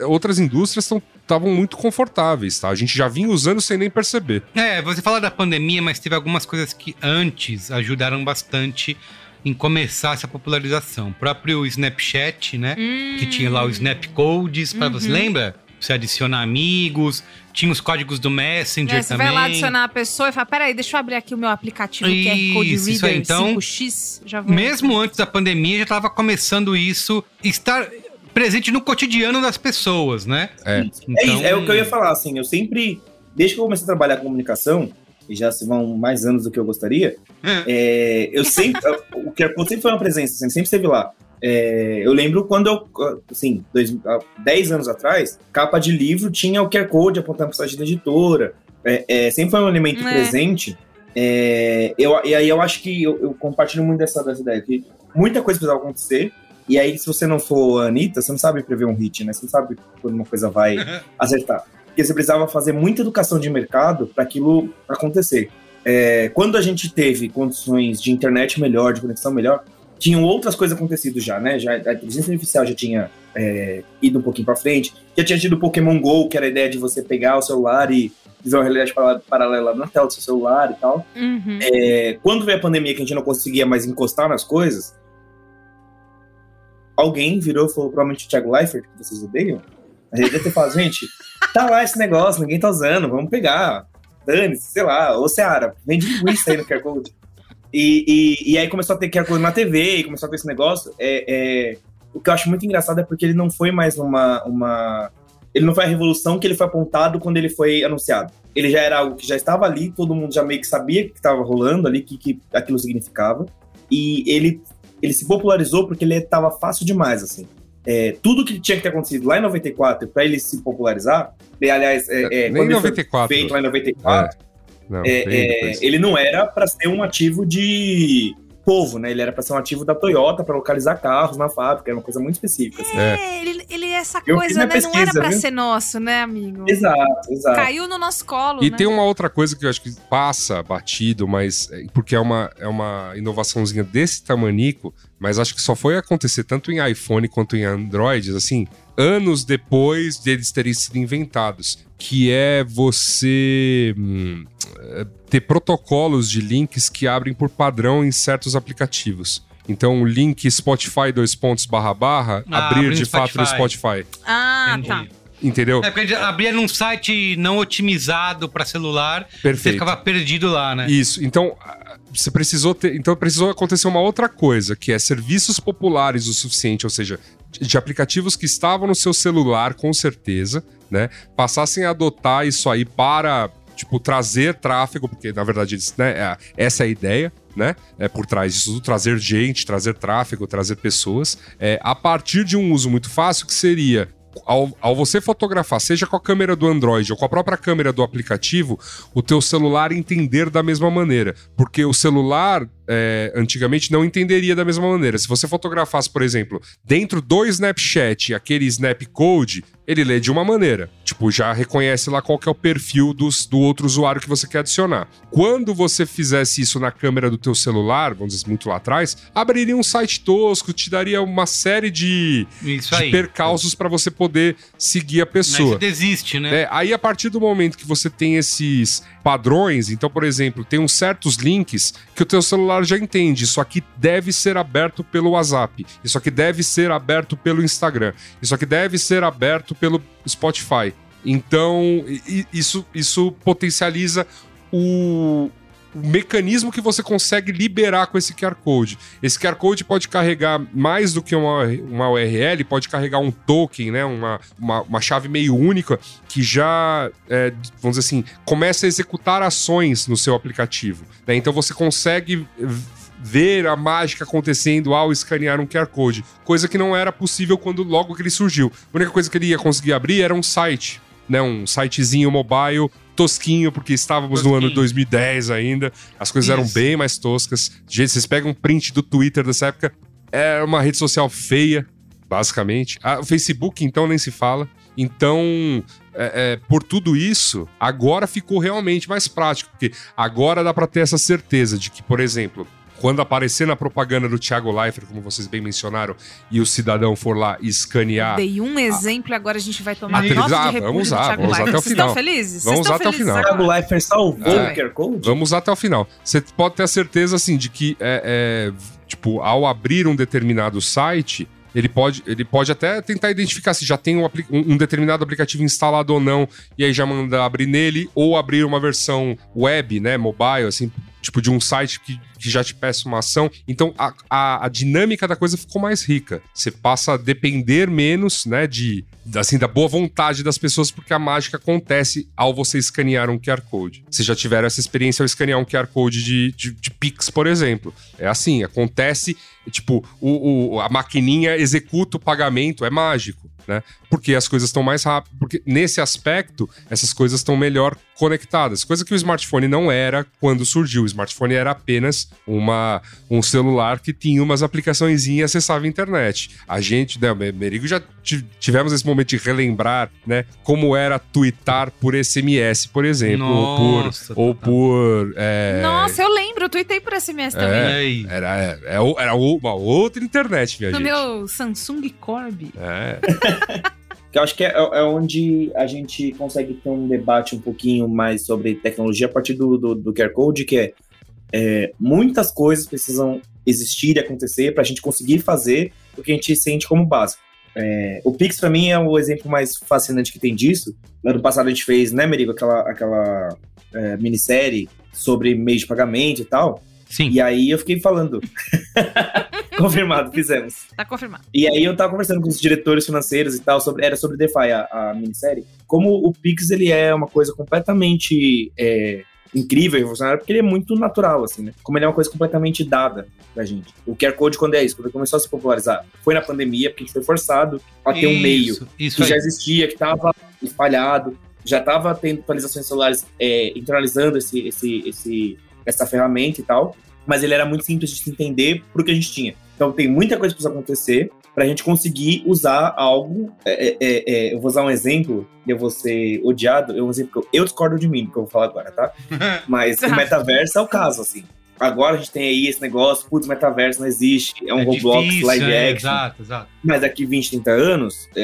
Outras indústrias estavam muito confortáveis, tá? A gente já vinha usando sem nem perceber. É, você fala da pandemia, mas teve algumas coisas que antes ajudaram bastante em começar essa popularização. O próprio Snapchat, né? Hum. Que tinha lá o Snap Codes, para uhum. você lembra? Você adiciona amigos, tinha os códigos do Messenger é, você também. Você vai lá adicionar a pessoa e fala: peraí, deixa eu abrir aqui o meu aplicativo isso, QR Code Reader isso aí. Então, 5X. Já vou mesmo antes da pandemia, já estava começando isso, estar presente no cotidiano das pessoas, né? É. Então... É, isso, é o que eu ia falar, assim, eu sempre, desde que eu comecei a trabalhar com comunicação, e já se vão mais anos do que eu gostaria, é. É, eu sempre, o QR Code sempre foi uma presença, assim, sempre esteve lá. É, eu lembro quando eu, assim, dois, 10 anos atrás, capa de livro tinha o QR Code apontando para o site da editora. É, é, sempre foi um elemento é. presente. É, eu, e aí eu acho que eu, eu, compartilho muito dessa, dessa ideia, que muita coisa precisava acontecer. E aí, se você não for a Anitta, você não sabe prever um hit, né? Você não sabe quando uma coisa vai acertar. Porque você precisava fazer muita educação de mercado para aquilo acontecer. É, quando a gente teve condições de internet melhor, de conexão melhor, tinham outras coisas acontecido já, né? Já, a inteligência artificial já tinha é, ido um pouquinho para frente, já tinha tido o Pokémon GO, que era a ideia de você pegar o celular e fazer uma realidade paralela na tela do seu celular e tal. Uhum. É, quando veio a pandemia que a gente não conseguia mais encostar nas coisas, alguém virou e falou, provavelmente o Thiago Leifert, que vocês odeiam, a gente deve ter falado, gente, tá lá esse negócio, ninguém tá usando, vamos pegar. Dane-se, sei lá, ô Seara, vende linguiça aí no QR Code. E, e, e, aí começou a ter que coisa na TV e começou a ter esse negócio. É, é, o que eu acho muito engraçado é porque ele não foi mais uma, uma ele não foi a revolução que ele foi apontado quando ele foi anunciado. Ele já era algo que já estava ali, todo mundo já meio que sabia que estava rolando ali, que, que aquilo significava. E ele, ele se popularizou porque ele estava fácil demais, assim. É, tudo que tinha que ter acontecido lá em 94 para ele se popularizar, e, aliás, é, é, Nem quando ele foi 94. feito lá em 94, Não, é, é, ele não era para ser um ativo de povo, né? Ele era para ser um ativo da Toyota para localizar carros na fábrica, era uma coisa muito específica. assim. É, ele, ele é essa Eu coisa, né? não era pesquisa, pra viu? ser nosso, né, amigo? Exato, exato. Caiu no nosso colo, E né? tem uma outra coisa que eu acho que passa batido, mas é, porque é uma, é uma inovaçãozinha desse tamanico, mas acho que só foi acontecer tanto em iPhone quanto em Android, assim, anos depois deles terem sido inventados, que é você hum, é, ter protocolos de links que abrem por padrão em certos aplicativos. Então, o link Spotify dois pontos barra barra, Ah, abrir de no fato no Spotify. Spotify. Ah, Entendi. tá. Entendeu? É porque abria num site não otimizado pra celular, você Perfeito. ficava perdido lá, né? Isso. Então, ah, você precisou ter. Então, precisou acontecer uma outra coisa, que é serviços populares o suficiente, ou seja, de de aplicativos que estavam no seu celular, com certeza, né? Passassem a adotar isso aí para. Tipo, trazer tráfego, porque na verdade eles, né, é- essa é a ideia, né? É por trás disso tudo, trazer gente, trazer tráfego, trazer pessoas, é, a partir de um uso muito fácil, que seria ao, ao você fotografar, seja com a câmera do Android ou com a própria câmera do aplicativo, o teu celular entender da mesma maneira. Porque o celular, é, antigamente, não entenderia da mesma maneira. Se você fotografasse, por exemplo, dentro do Snapchat, aquele Snap Code, ele lê de uma maneira. Tipo, já reconhece lá qual que é o perfil dos, do outro usuário que você quer adicionar. Quando você fizesse isso na câmera do teu celular, vamos dizer muito lá atrás, abriria um site tosco, te daria uma série de, de percalços para você poder seguir a Mas pessoa. você desiste, né? É, aí, a partir do momento que você tem esses padrões, então, por exemplo, tem uns certos links que o teu celular já entende. Isso aqui deve ser aberto pelo WhatsApp. Isso aqui deve ser aberto pelo Instagram. Isso aqui deve ser aberto pelo Spotify. Então, isso, isso potencializa o, o mecanismo que você consegue liberar com esse QR Code. Esse QR Code pode carregar mais do que uma, uma URL, pode carregar um token, né? Uma, uma, uma chave meio única que já, é, vamos dizer assim, começa a executar ações no seu aplicativo. né? Então você consegue ver a mágica acontecendo ao escanear um QR Code, coisa que não era possível quando logo que ele surgiu. A única coisa que ele ia conseguir abrir era um site, né? Um sitezinho mobile tosquinho, porque estávamos no ano Tosquinho. 2010 ainda, as coisas eram Isso. bem mais toscas. Gente, vocês pegam um print do Twitter dessa época, era uma rede social feia, basicamente. Ah, o Facebook, então, nem se fala. Então, é, é, por tudo isso, agora ficou realmente mais prático, porque agora dá para ter essa certeza de que, por exemplo, quando aparecer na propaganda do Thiago Leifert, como vocês bem mencionaram, e o cidadão for lá escanear Dei um exemplo e agora a gente vai tomar Ah, nota ah, de repúdio vamos do usar, Thiago vamos usar até o Vocês final. estão felizes? Vamos Vocês usar até o final. Thiago? Leifert salvou É. o QR Code? Vamos até o final. Você pode ter a certeza, assim, de que, é, é, tipo, ao abrir um determinado site, ele pode, ele pode até tentar identificar se já tem um, um determinado aplicativo instalado ou não, e aí já manda abrir nele, ou abrir uma versão web, né, mobile, assim, tipo, de um site que, que já te peça uma ação. Então, a, a, a dinâmica da coisa ficou mais rica. Você passa a depender menos, né, de, assim, da boa vontade das pessoas, porque a mágica acontece ao você escanear um QR Code. Vocês já tiveram essa experiência ao escanear um QR Code de, de, de Pix, por exemplo. É assim, acontece, tipo, o, o- a maquininha executa o pagamento, é mágico. Né? Porque as coisas estão mais rápidas. Porque nesse aspecto, essas coisas estão melhor conectadas. Coisa que o smartphone não era quando surgiu. O smartphone era apenas uma, um celular que tinha umas aplicações e acessava a internet. A gente, né, o Merigo já ti- tivemos esse momento de relembrar, né, como era twittar por SMS, por exemplo, Nossa, ou por, ou por é, Nossa, eu lembro, eu tuitei por SMS também. E aí? era, é, é o- era o- uma outra internet, minha No gente. meu Samsung Corby. É, Que eu acho que é, é onde a gente consegue ter um debate um pouquinho mais sobre tecnologia a partir do, do, do QR Code, que é, é, muitas coisas precisam existir e acontecer para a gente conseguir fazer o que a gente sente como básico. É, o Pix, para mim, é o exemplo mais fascinante que tem disso. No ano passado a gente fez, né, Merigo, aquela, aquela é, minissérie sobre meio de pagamento e tal. Sim. E aí eu fiquei falando. Confirmado, fizemos. Tá confirmado. E aí eu tava conversando com os diretores financeiros e tal, sobre, era sobre DeFi a, a minissérie. Como o Pix, ele é uma coisa completamente é, incrível e revolucionária, porque ele é muito natural, assim, né? Como ele é uma coisa completamente dada pra gente. O QR Code, quando é isso? Quando ele começou a se popularizar, foi na pandemia, porque a gente foi forçado a ter um meio Isso, isso que aí. já existia, que tava espalhado, já tava tendo atualizações celulares é, internalizando esse, esse, esse, essa ferramenta e tal, mas ele era muito simples de se entender pro que a gente tinha. Então tem muita coisa que precisa acontecer pra gente conseguir usar algo. é, é, é, é, eu vou usar um exemplo, eu vou ser odiado, é um exemplo que eu, eu discordo de mim, que eu vou falar agora, tá? Mas o metaverso é o caso, assim. Agora a gente tem aí esse negócio, putz, metaverso não existe, é um É Roblox difícil, live é, action. Exato, exato. Mas daqui 20, 30 anos, é,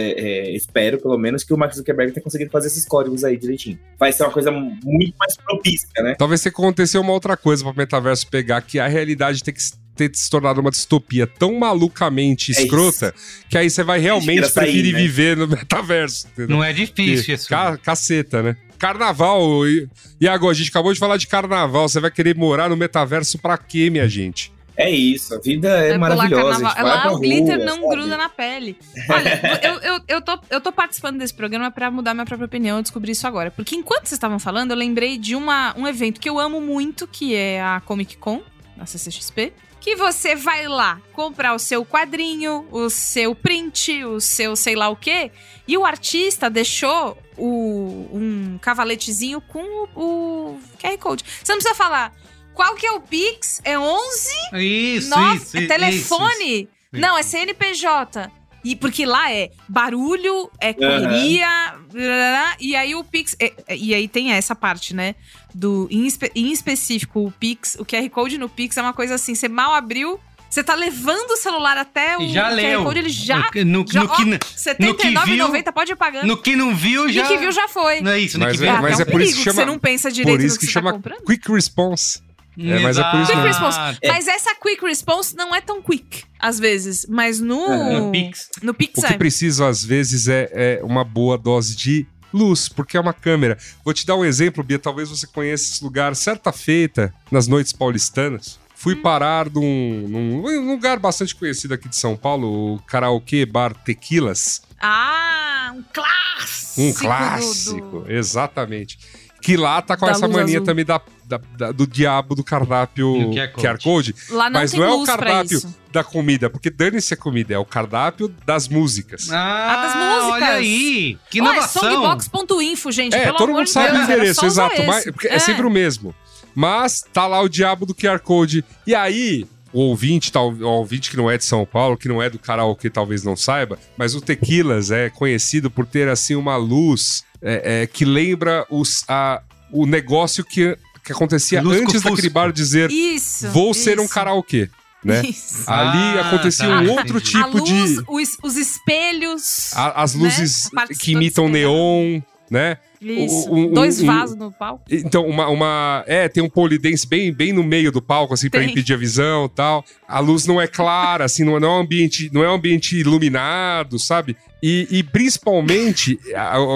é, espero pelo menos que o Mark Zuckerberg tenha conseguido fazer esses códigos aí direitinho. Vai ser uma coisa muito mais propícia, né? Talvez tenha que acontecer uma outra coisa para o metaverso pegar, que a realidade tem que ter se tornado uma distopia tão malucamente É escrota que aí você vai realmente sair, preferir né? viver no metaverso. Entendeu? Não é difícil Porque isso. ca- caceta, né? Carnaval. E, e agora, a gente acabou de falar de carnaval. Você vai querer morar no metaverso pra quê, minha gente? É isso, a vida é pular maravilhosa. A carnaval. gente vai Lá pra o glitter rua, não sabe? gruda na pele. Olha, eu, eu, eu, tô, eu tô participando desse programa pra mudar minha própria opinião. Eu descobri isso agora. Porque enquanto vocês estavam falando, eu lembrei de uma, um evento que eu amo muito, que é a Comic Con, na CCXP. Que você vai lá comprar o seu quadrinho, o seu print, o seu sei lá o quê. E o artista deixou o, um cavaletezinho com o, o QR Code. Você não precisa falar qual que é o Pix, é 11 Isso, nossa, isso, é isso, telefone? isso. Não, é CNPJ. E porque lá é barulho, é correria, blá, e aí o Pix. é- é- e aí tem essa parte, né? Do, em, espe- em específico, o Pix, o QR Code no Pix é uma coisa assim: você mal abriu, você tá levando o celular até o já QR leu. Code, ele já. No, já no que, ó, no, R$79,90, pode ir pagando. no que não viu, E já. que viu já foi. Não é isso, no Mas que é- viu. Ah, mas é, é um por isso perigo que que chama- você não pensa direito Por isso no que que, você chama tá comprando. Quick Response. É, mas é por isso. Quick response. Ah, Mas essa quick response não é tão quick, às vezes. Mas no. No Pix. No Pix O que é. precisa, às vezes, é, é uma boa dose de luz, porque é uma câmera. Vou te dar um exemplo, Bia. Talvez você conheça esse lugar. Certa feita, nas noites paulistanas, fui parar num, num- lugar bastante conhecido aqui de São Paulo, o karaokê bar Tequilas. Ah, um clássico. Um do- clássico, do- exatamente. Que lá tá com Da essa luz mania azul. também da, da- da- do diabo do cardápio E o QR QR Code. Lá não mas tem não é o cardápio da comida, porque dane-se a comida, é o cardápio das músicas. Ah, das músicas. olha aí. Que Ó, é inovação. songbox.info, gente. É, pelo todo amor mundo sabe Deus, o endereço, exato. mas- porque é. sempre o mesmo. Mas tá lá o diabo do QR Code. E aí, o ouvinte, tal, o ouvinte que não é de São Paulo, que não é do karaokê, talvez não saiba, mas o Tequilas é conhecido por ter assim uma luz é, é, que lembra os, a, o negócio que, que acontecia Lusco antes Fusco. daquele bar dizer Isso. vou ser um isso, karaokê, né? Isso. Ali Ah, acontecia tá, um outro entendi. tipo luz, de... os, os espelhos. a- as né? luzes parte que imitam neon, né? Isso. um- um- Dois um- vasos no palco. Então, uma, uma. É, tem um polidense bem, bem no meio do palco, assim, pra Tem. impedir a visão e tal. A luz não é clara, assim, não é, não é um ambiente, não é um ambiente iluminado, sabe? E, e principalmente,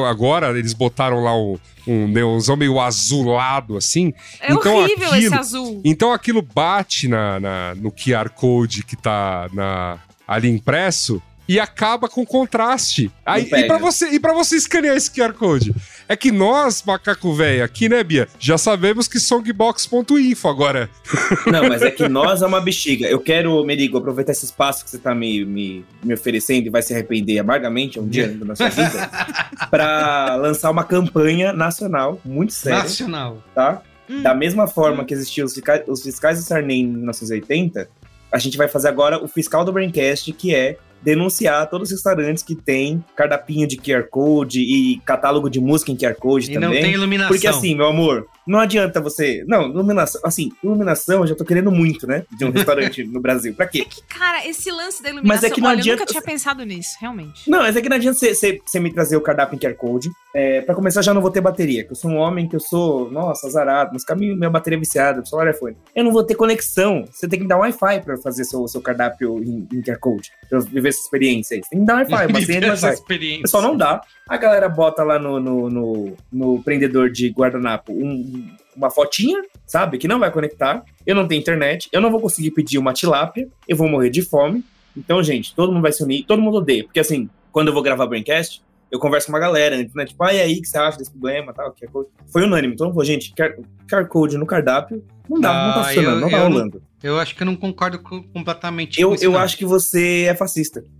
agora eles botaram lá um, um neonzão meio azulado, assim. É Então horrível esse aquilo- azul. Então aquilo bate na, na- no QR Code que tá na, ali impresso e acaba com contraste. Aí, e para você e para você escanear esse QR Code, é que nós, macaco velho, aqui, né, Bia, já sabemos que songbox.info agora. Não, mas é que nós é uma bexiga. Eu quero, Merigo, aproveitar esse espaço que você tá me, me, me oferecendo e vai se arrepender amargamente um dia na sua vida, pra lançar uma campanha nacional muito séria, Nacional. tá? Hum. Da mesma forma que existiam os fiscais, os fiscais do Sarney em 1980, a gente vai fazer agora o fiscal do Braincast, que é denunciar todos os restaurantes que tem cardapinho de QR Code e catálogo de música em QR Code E também. não tem iluminação. Porque assim, meu amor, não adianta você. Não, iluminação. Assim, iluminação eu já tô querendo muito, né? De um restaurante no Brasil. Pra quê? É que, cara, esse lance da iluminação. Mas é que não olha, eu adianta- nunca tinha pensado nisso, realmente. Não, mas é que não adianta você, me trazer o cardápio em QR Code. É, pra começar, já não vou ter bateria, que eu sou um homem que eu sou, nossa, azarado, mas caminho, minha bateria é viciada, só o iPhone. Eu não vou ter conexão. Você tem que me dar um Wi-Fi pra fazer seu, seu cardápio em, em QR Code, pra eu viver essa experiência aí. Você tem que dar um Wi-Fi, uma senha de Essa Wi-Fi. experiência. Pessoal, não dá. A galera bota lá no, no, no, no prendedor de guardanapo um- uma fotinha, sabe? Que não vai conectar. Eu não tenho internet. Eu não vou conseguir pedir uma tilápia. Eu vou morrer de fome. Então, gente, todo mundo vai se unir. Todo mundo odeia. Porque, assim, quando eu vou gravar Braincast, eu converso com uma galera antes, né? Tipo, ah, e aí, o que você acha desse problema? Tal, Code. Foi unânime. Então, falou, gente, QR, Code no cardápio não dá, não tá Ah, funcionando, eu- não tá eu não- rolando. Eu acho que eu não concordo co- completamente Eu, com isso, eu não. acho que você é fascista.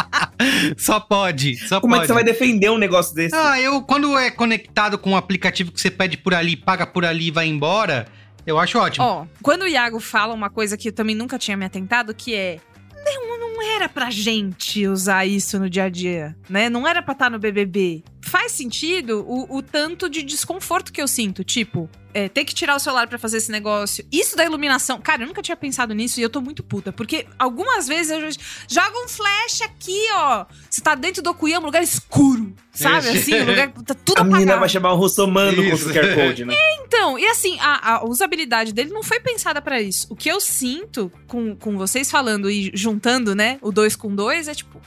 só pode, só Como é pode. que você vai defender um negócio desse? Ah, eu, quando é conectado com um aplicativo que você pede por ali, paga por ali e vai embora, eu acho ótimo. Ó, quando o Iago fala uma coisa que eu também nunca tinha me atentado, que é. Não, não era pra gente usar isso no dia a dia, né? Não era pra estar no BBB. Faz sentido o, o tanto de desconforto que eu sinto. Tipo, é, ter que tirar o celular pra fazer esse negócio. Isso da iluminação. Cara, eu nunca tinha pensado nisso e eu tô muito puta. Porque algumas vezes eu jogo um flash aqui, ó. Você tá dentro do Okuyama, um lugar escuro. Sabe? Ixi. Assim, um lugar tá tudo a menina apagado. vai chamar o russomano Isso. contra o QR Code, né? Então, e assim, a, a usabilidade dele não foi pensada pra isso. O que eu sinto com, com vocês falando e juntando, né, o dois com dois, é tipo,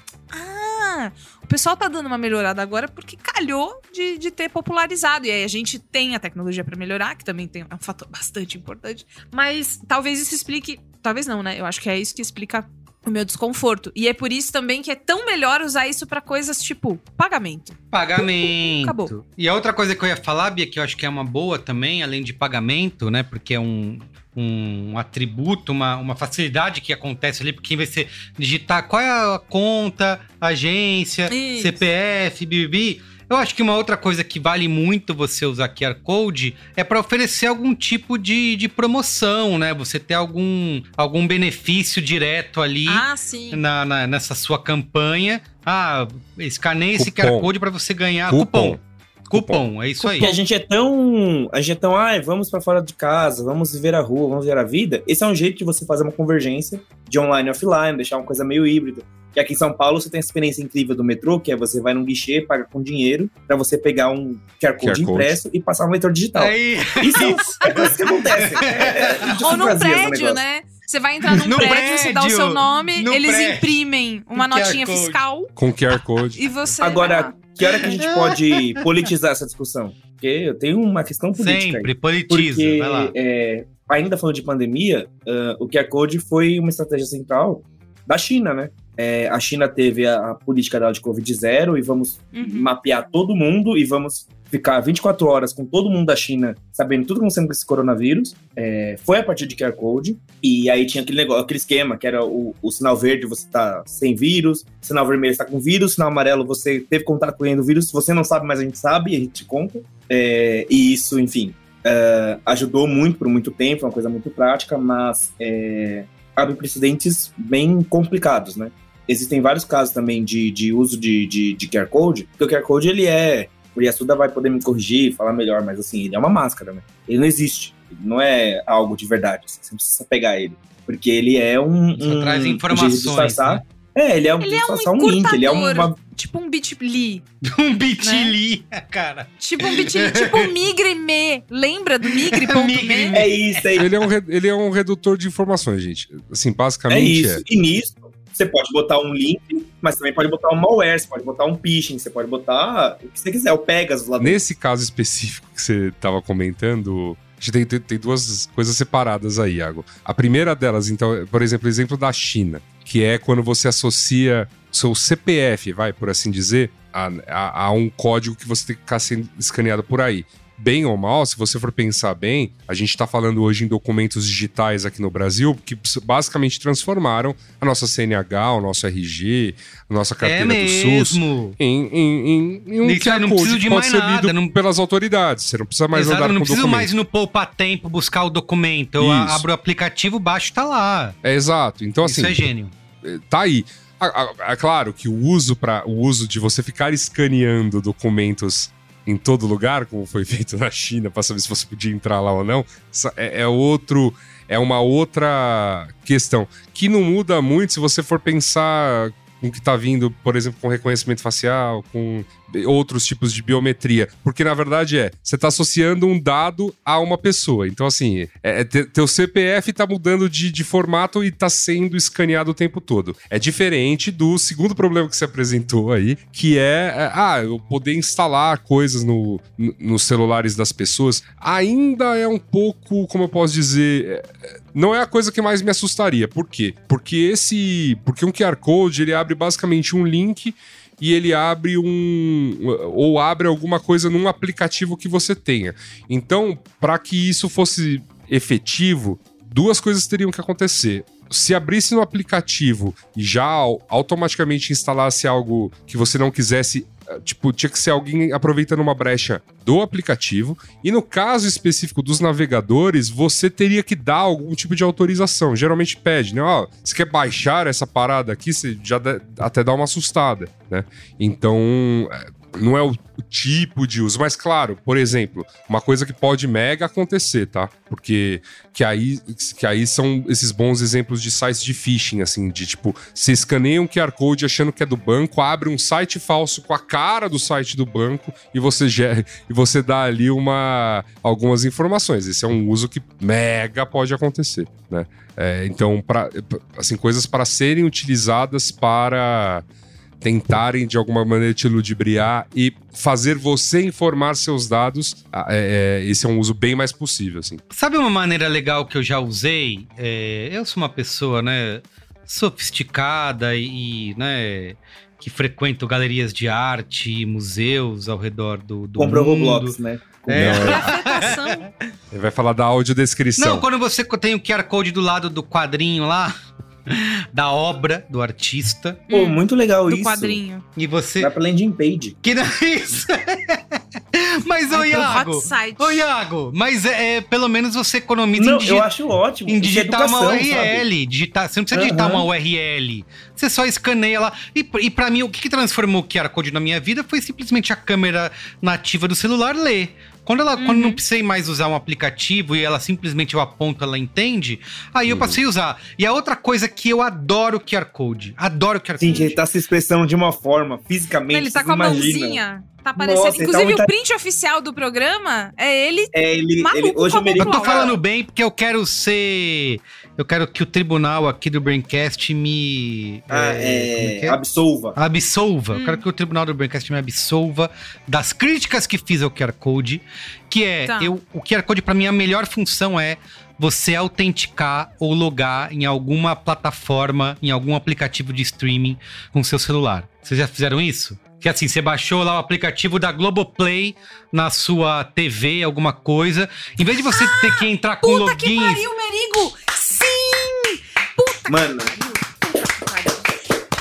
ah, o pessoal tá dando uma melhorada agora porque calhou de, de ter popularizado. E aí a gente tem a tecnologia pra melhorar, que também tem, é um fator bastante importante. Mas talvez isso explique. Talvez não, né? Eu acho que é isso que explica o meu desconforto. E é por isso também que é tão melhor usar isso pra coisas tipo pagamento. Pagamento. Acabou. E a outra coisa que eu ia falar, Bia, que eu acho que é uma boa também, além de pagamento, né? Porque é um, um atributo, uma, uma facilidade que acontece ali, porque você digitar qual é a conta, agência, Isso. CPF, BBB. Eu acho que uma outra coisa que vale muito você usar QR Code é para oferecer algum tipo de, de promoção, né? Você ter algum, algum benefício direto ali Ah, sim. na, na- nessa sua campanha. Ah, escaneie esse. QR Code para você ganhar Cupom. cupom. Cupom, é isso aí. Porque a gente é tão. A gente é tão, ai, vamos pra fora de casa, vamos viver a rua, vamos viver a vida. Esse é um jeito de você fazer uma convergência de online e offline, deixar uma coisa meio híbrida. Que aqui em São Paulo você tem a experiência incrível do metrô, que é você vai num guichê, paga com dinheiro, pra você pegar um QR Code QR Code. impresso e passar no leitor digital. Aí, Isso é coisa que acontece. É, é, Ou num prédio, né? Você vai entrar num No prédio, você dá o prédio, seu nome, no eles prédio. imprimem uma Um notinha Code. fiscal Com QR Code. e você. Agora, que hora que a gente pode politizar essa discussão? Porque eu tenho uma questão política aí. sempre, politiza, Porque, vai lá. é, ainda falando de pandemia, ah, o QR Code foi uma estratégia central da China, né? É, a China teve a, a política dela de Covid zero e vamos Uhum. mapear todo mundo e vamos ficar 24 horas com todo mundo da China sabendo tudo que acontecendo com esse coronavírus. É, foi a partir de QR Code. E aí tinha aquele negócio, aquele esquema que era o, o sinal verde você tá sem vírus, sinal vermelho está com vírus, sinal amarelo você teve contato com do vírus. Se você não sabe, mas a gente sabe e a gente te conta. É, e isso, enfim, é, ajudou muito por muito tempo, é uma coisa muito prática, mas é, abre precedentes bem complicados, né? Existem vários casos também de, de uso de, de, de QR Code, porque o QR Code ele é. O Yasuda vai poder me corrigir, falar melhor, mas assim, ele é uma máscara, né? Ele não existe. Ele não é algo de verdade. assim, Você não precisa pegar ele. Porque ele é um. Só um traz um informações, disfarçar. né? É, ele é um, Ele é um um link, ele é uma. Tipo um Bitly. Um bitili, cara. Tipo um Bitly. tipo um Migre-me. Lembra do Migre.me? Migre-me. É isso, é isso. Ele é, um, ele é um redutor de informações, gente. Assim, É basicamente isso. E nisso, você pode botar um link, mas também pode botar um malware, você pode botar um phishing, você pode botar o que você quiser, o Pegasus lá dentro. Nesse caso específico que você estava comentando, tem, tem, tem duas coisas separadas aí, Iago. A primeira delas, então, é, por exemplo, o exemplo da China, que é quando você associa seu CPF, vai, por assim dizer, a, a- a um código que você tem que ficar sendo escaneado por aí. Bem ou mal, se você for pensar bem, a gente está falando hoje em documentos digitais aqui no Brasil que basicamente transformaram a nossa CNH, o nosso RG, a nossa É carteira do SUS em, em, em, em um QR não Code de pode mais ser nada, lido não- pelas autoridades. Você não precisa mais Exato, andar eu não com preciso documento. mais no poupar tempo buscar o documento. Eu Isso. abro o aplicativo, baixo tá lá. É exato. Então, assim, Isso é gênio. tá aí. É claro que o uso para o uso de você ficar escaneando documentos em todo lugar, como foi feito na China, para saber se você podia entrar lá ou não, é, é outro, é uma outra questão. Que não muda muito se você for pensar com o que tá vindo, por exemplo, com reconhecimento facial, com outros tipos de biometria. Porque, na verdade, é, você está associando um dado a uma pessoa. Então, assim, é, é, teu CPF está mudando de, de formato e está sendo escaneado o tempo todo. É diferente do segundo problema que você apresentou aí, que é, é ah, eu poder instalar coisas no, no, nos celulares das pessoas. Ainda é um pouco, como eu posso dizer, é, não é a coisa que mais me assustaria. Por quê? Porque esse. Porque um QR Code ele abre basicamente um link e ele abre um. ou abre alguma coisa num aplicativo que você tenha. Então, para que isso fosse efetivo, duas coisas teriam que acontecer se abrisse no aplicativo e já automaticamente instalasse algo que você não quisesse tipo, tinha que ser alguém aproveitando uma brecha do aplicativo. E no caso específico dos navegadores, você teria que dar algum tipo de autorização. Geralmente pede, né? Ó, você quer baixar essa parada aqui? Você já até dá uma assustada, né? Então, é, não é o tipo de uso, mas claro, por exemplo, uma coisa que pode mega acontecer, tá? Porque que aí, que aí são esses bons exemplos de sites de phishing, assim, de tipo, você escaneia um QR Code achando que é do banco, abre um site falso com a cara do site do banco e você gera, e você dá ali uma algumas informações. Esse é um uso que mega pode acontecer, né? É, então, para assim, coisas para serem utilizadas para tentarem de alguma maneira te ludibriar e fazer você informar seus dados, ah, é, é, esse é um uso bem mais possível, assim. Sabe uma maneira legal que eu já usei? É, eu sou uma pessoa, né, sofisticada e, né, que frequento galerias de arte, museus ao redor do, do Comprou mundo. Roblox, né? É. Ele vai falar da audiodescrição. Não, quando você tem o QR Code do lado do quadrinho lá, da obra do artista. Pô, muito legal do isso. quadrinho. E você. Vai pra landing page. Que não é isso? mas, ô Iago. Ô, Iago, mas é, é, pelo menos você economiza Não, em, digi- eu acho ótimo. em é digitar uma educação, URL. sabe? Digitar, você não precisa digitar Aham. uma URL. Você só escaneia lá. E, e para mim, o que, que transformou o QR Code na minha vida foi simplesmente a câmera nativa do celular ler. Quando, ela, quando Uhum. não precisei mais usar um aplicativo e ela simplesmente eu aponto, ela entende, aí Uhum. eu passei a usar. E a outra coisa que eu adoro o QR Code. Adoro o QR Sim, Code. ele tá se expressando de uma forma, fisicamente. Ele tá com a mãozinha. Tá aparecendo. Nossa, tá Inclusive, o print oficial do programa é ele. É, ele, Maluco ele hoje com a o Merigo Eu tô falando bem porque eu quero ser. Eu quero que o tribunal aqui do Braincast me. Ah, como é, que é? absolva. Absolva. Hum. Eu quero que o tribunal do Braincast me absolva das críticas que fiz ao QR Code. Que é, Tá. eu, o QR Code, pra mim, a melhor função é você autenticar ou logar em alguma plataforma, em algum aplicativo de streaming com seu celular. Vocês já fizeram isso? Que assim, você baixou lá o aplicativo da Globoplay na sua TV, alguma coisa. Em vez de você ter que entrar com Puta que login. pariu, Merigo! Sim! Puta Mano, que pariu! Puta que pariu.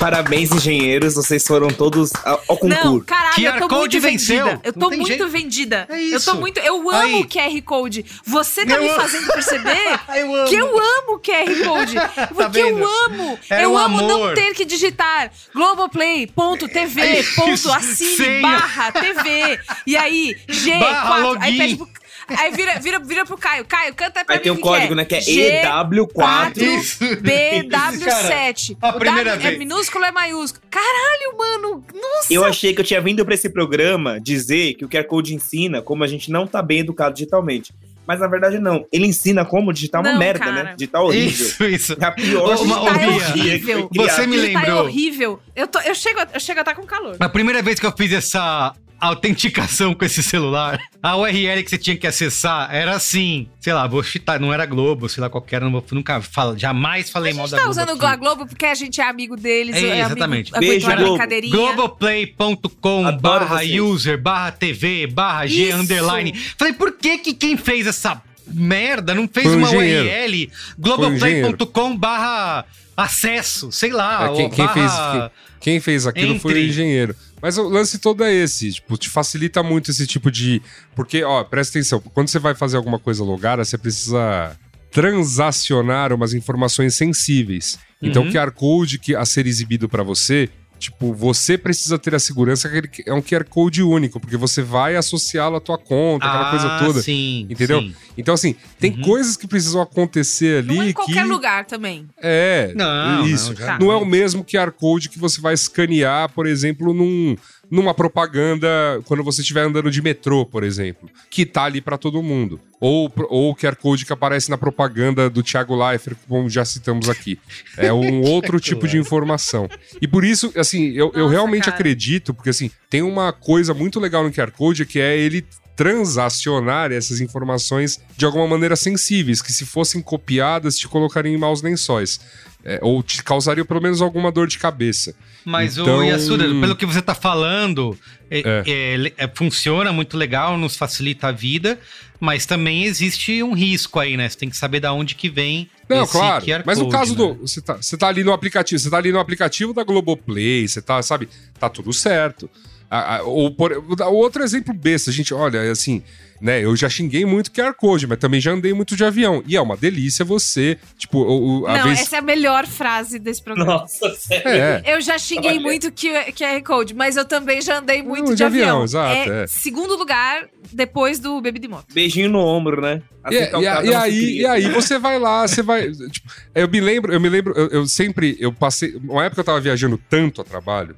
Parabéns, engenheiros. Vocês foram todos ao, ao Não, concurso. caralho, eu QR tô Code muito venceu. vendida. Eu Não tô muito jeito. vendida. É Eu isso. tô muito. Eu amo Aí. o QR Code. Você tá Eu me amo. fazendo perceber Eu que eu amo o QR Code. Porque eu vendo? amo. Era eu um amo não amor. ter que digitar globoplay.tv, ponto Isso, assine, senha. barra TV. E aí, G4. Barra aí pede pro. Aí vira, vira, vira pro Caio. Caio, canta pra Aí mim tem o um que código, que é. né? Que é G4 EW4. Isso. BW7. a primeira W vez. É minúsculo ou é maiúsculo? Caralho, mano. Nossa. Eu achei que eu tinha vindo pra esse programa dizer que o QR Code ensina como a gente não tá bem educado digitalmente. Mas na verdade não. Ele ensina como digitar uma Não, merda, cara. né? Digitar horrível. Isso, isso. É a pior uma- Tá que foi horrível. Você me tá lembrou. horrível. Eu, tô, eu, chego, a- eu chego a estar com calor. A primeira vez que eu fiz essa autenticação com esse celular, a URL que você tinha que acessar era assim, sei lá, vou chutar, não era Globo, sei lá qualquer, não vou, nunca falo, jamais falei A mal gente da tá Globo. usando aqui. a Globo porque a gente é amigo deles. É, É, exatamente. Amigo, Beijo, a Globo. brincadeirinha. Globoplay.com barra user, barra TV, barra G, Isso. underline. Falei, por que que quem fez essa merda não fez um uma engenheiro. URL? um Globoplay.com barra acesso, sei lá. É, quem, quem fez, quem, quem fez aquilo foi o Entre. engenheiro. Mas o lance todo é esse, tipo, te facilita muito esse tipo de. Porque, ó, presta atenção, quando você vai fazer alguma coisa logada, você precisa transacionar umas informações sensíveis. Então, Uhum. o QR Code que a ser exibido pra você, tipo, você precisa ter a segurança que ele é um QR Code único, porque você vai associá-lo à tua conta, aquela Ah, coisa toda. Sim, Entendeu? sim. Então, assim, tem Uhum. coisas que precisam acontecer ali Não é em que. qualquer lugar também. É, Não, isso. não, já Não é o mesmo QR Code que você vai escanear, por exemplo, num, numa propaganda quando você estiver andando de metrô, por exemplo, que tá ali para todo mundo. Ou, ou o QR Code que aparece na propaganda do Thiago Leifert, como já citamos aqui. É um outro tipo de informação. E por isso, assim, eu, eu Nossa, realmente cara. acredito, porque assim, tem uma coisa muito legal no QR Code que é ele transacionar essas informações de alguma maneira sensíveis, que se fossem copiadas te colocariam em maus lençóis. É, ou te causariam pelo menos alguma dor de cabeça. Mas Então- o Yasuda, pelo que você tá falando, é- É. é- é- funciona muito legal, nos facilita a vida, mas também existe um risco aí, né? Você tem que saber da onde que vem Não, claro. Mas no caso né? do. Você tá, você tá ali no aplicativo, você tá ali no aplicativo da Globoplay, você tá, sabe, tá tudo certo. Ah, ah, ou por, outro exemplo besta, gente, olha, assim, né, eu já xinguei muito QR Code, mas também já andei muito de avião. E é uma delícia você, tipo, o, o- a Não, vez. essa é a melhor frase desse programa. Nossa, sério. É. Eu já xinguei Olha. muito QR Code, mas eu também já andei muito Não, de, de avião, avião. exato, é, é. segundo lugar, depois do Baby de Moto. Beijinho no ombro, né? E, Assim, e- e aí, e aí você vai lá, você vai. tipo, eu me lembro, eu me lembro, eu, eu sempre, eu passei. Uma época eu tava viajando tanto a trabalho,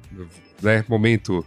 né? Momento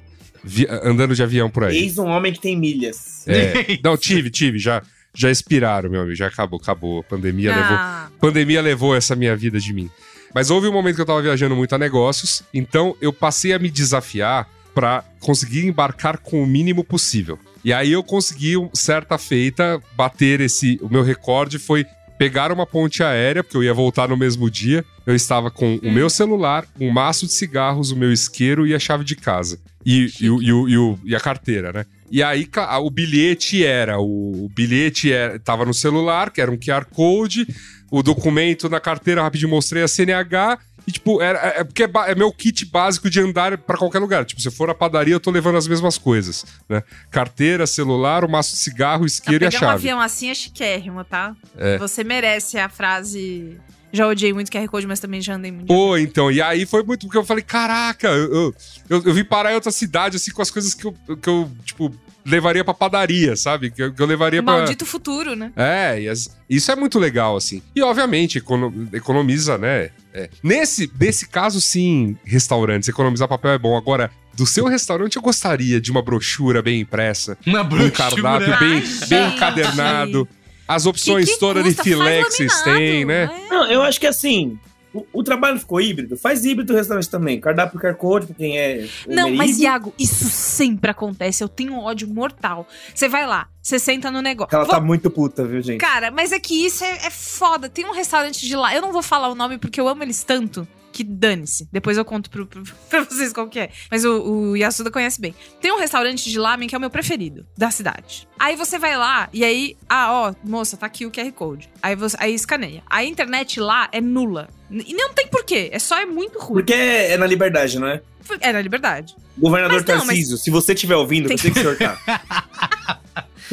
andando de avião por aí. Eis um homem que tem milhas. É, não, tive, tive, já, já expiraram, meu amigo, já acabou, acabou. A pandemia levou. Ah, Pandemia levou essa minha vida de mim. Mas houve um momento que eu tava viajando muito a negócios, então eu passei a me desafiar pra conseguir embarcar com o mínimo possível. E aí eu consegui, certa feita, bater esse. O meu recorde foi pegar uma ponte aérea, porque eu ia voltar no mesmo dia. Eu estava com o meu celular, um maço de cigarros, o meu isqueiro e a chave de casa. E, e, o- e o- e o- e a carteira, né? E aí o bilhete era, o, o bilhete era, tava no celular, que era um QR Code, o documento na carteira, rapidinho mostrei a CNH, e tipo, era, é, é porque é, é meu kit básico de andar pra qualquer lugar. Tipo, se eu for na padaria, eu tô levando as mesmas coisas, né? Carteira, celular, o maço de cigarro, isqueiro e a pegar um chave. avião assim é chiquérrimo, tá? É. Você merece a frase. Já odiei muito QR Code, mas também já andei muito. Pô, então, e aí foi muito porque eu falei, caraca, eu, eu, eu, vim parar em outra cidade, assim, com as coisas que eu, que eu tipo, levaria pra padaria, sabe? Que eu, que eu levaria O pra... maldito futuro, né? É, as- isso é muito legal, assim. E, obviamente, econo- economiza, né? É. Nesse, nesse caso, sim, restaurantes, economizar papel é bom. Agora, do seu restaurante, eu gostaria de uma brochura bem impressa, Uma um brochura. cardápio bem, bem encadernado, as opções Que que todas de filé que vocês têm, né? é. Não, eu acho que assim, o, o trabalho ficou híbrido. Faz híbrido o restaurante também. Cardápio QR Code pra quem é. Não, Uber mas. Iago, isso sempre acontece. Eu tenho um ódio mortal. Você vai lá, você senta no negócio. Ela Vou- tá muito puta, viu, gente? Cara, mas é que isso é, é foda. Tem um restaurante de lá. Eu não vou falar o nome porque eu amo eles tanto. Que dane-se. Depois eu conto pro, pro- pra vocês qual que é. Mas o, o Yasuda conhece bem. Tem um restaurante de lamen que é o meu preferido da cidade. Aí você vai lá e aí, ah, ó, moça, tá aqui o QR Code. Aí você aí escaneia. A internet lá é nula. E não tem porquê. É só é muito ruim. Porque é, é na liberdade, não é? É na liberdade. Governador Mas não, mas- Tarcísio, se você estiver ouvindo, Tem- eu sei que o senhor tá.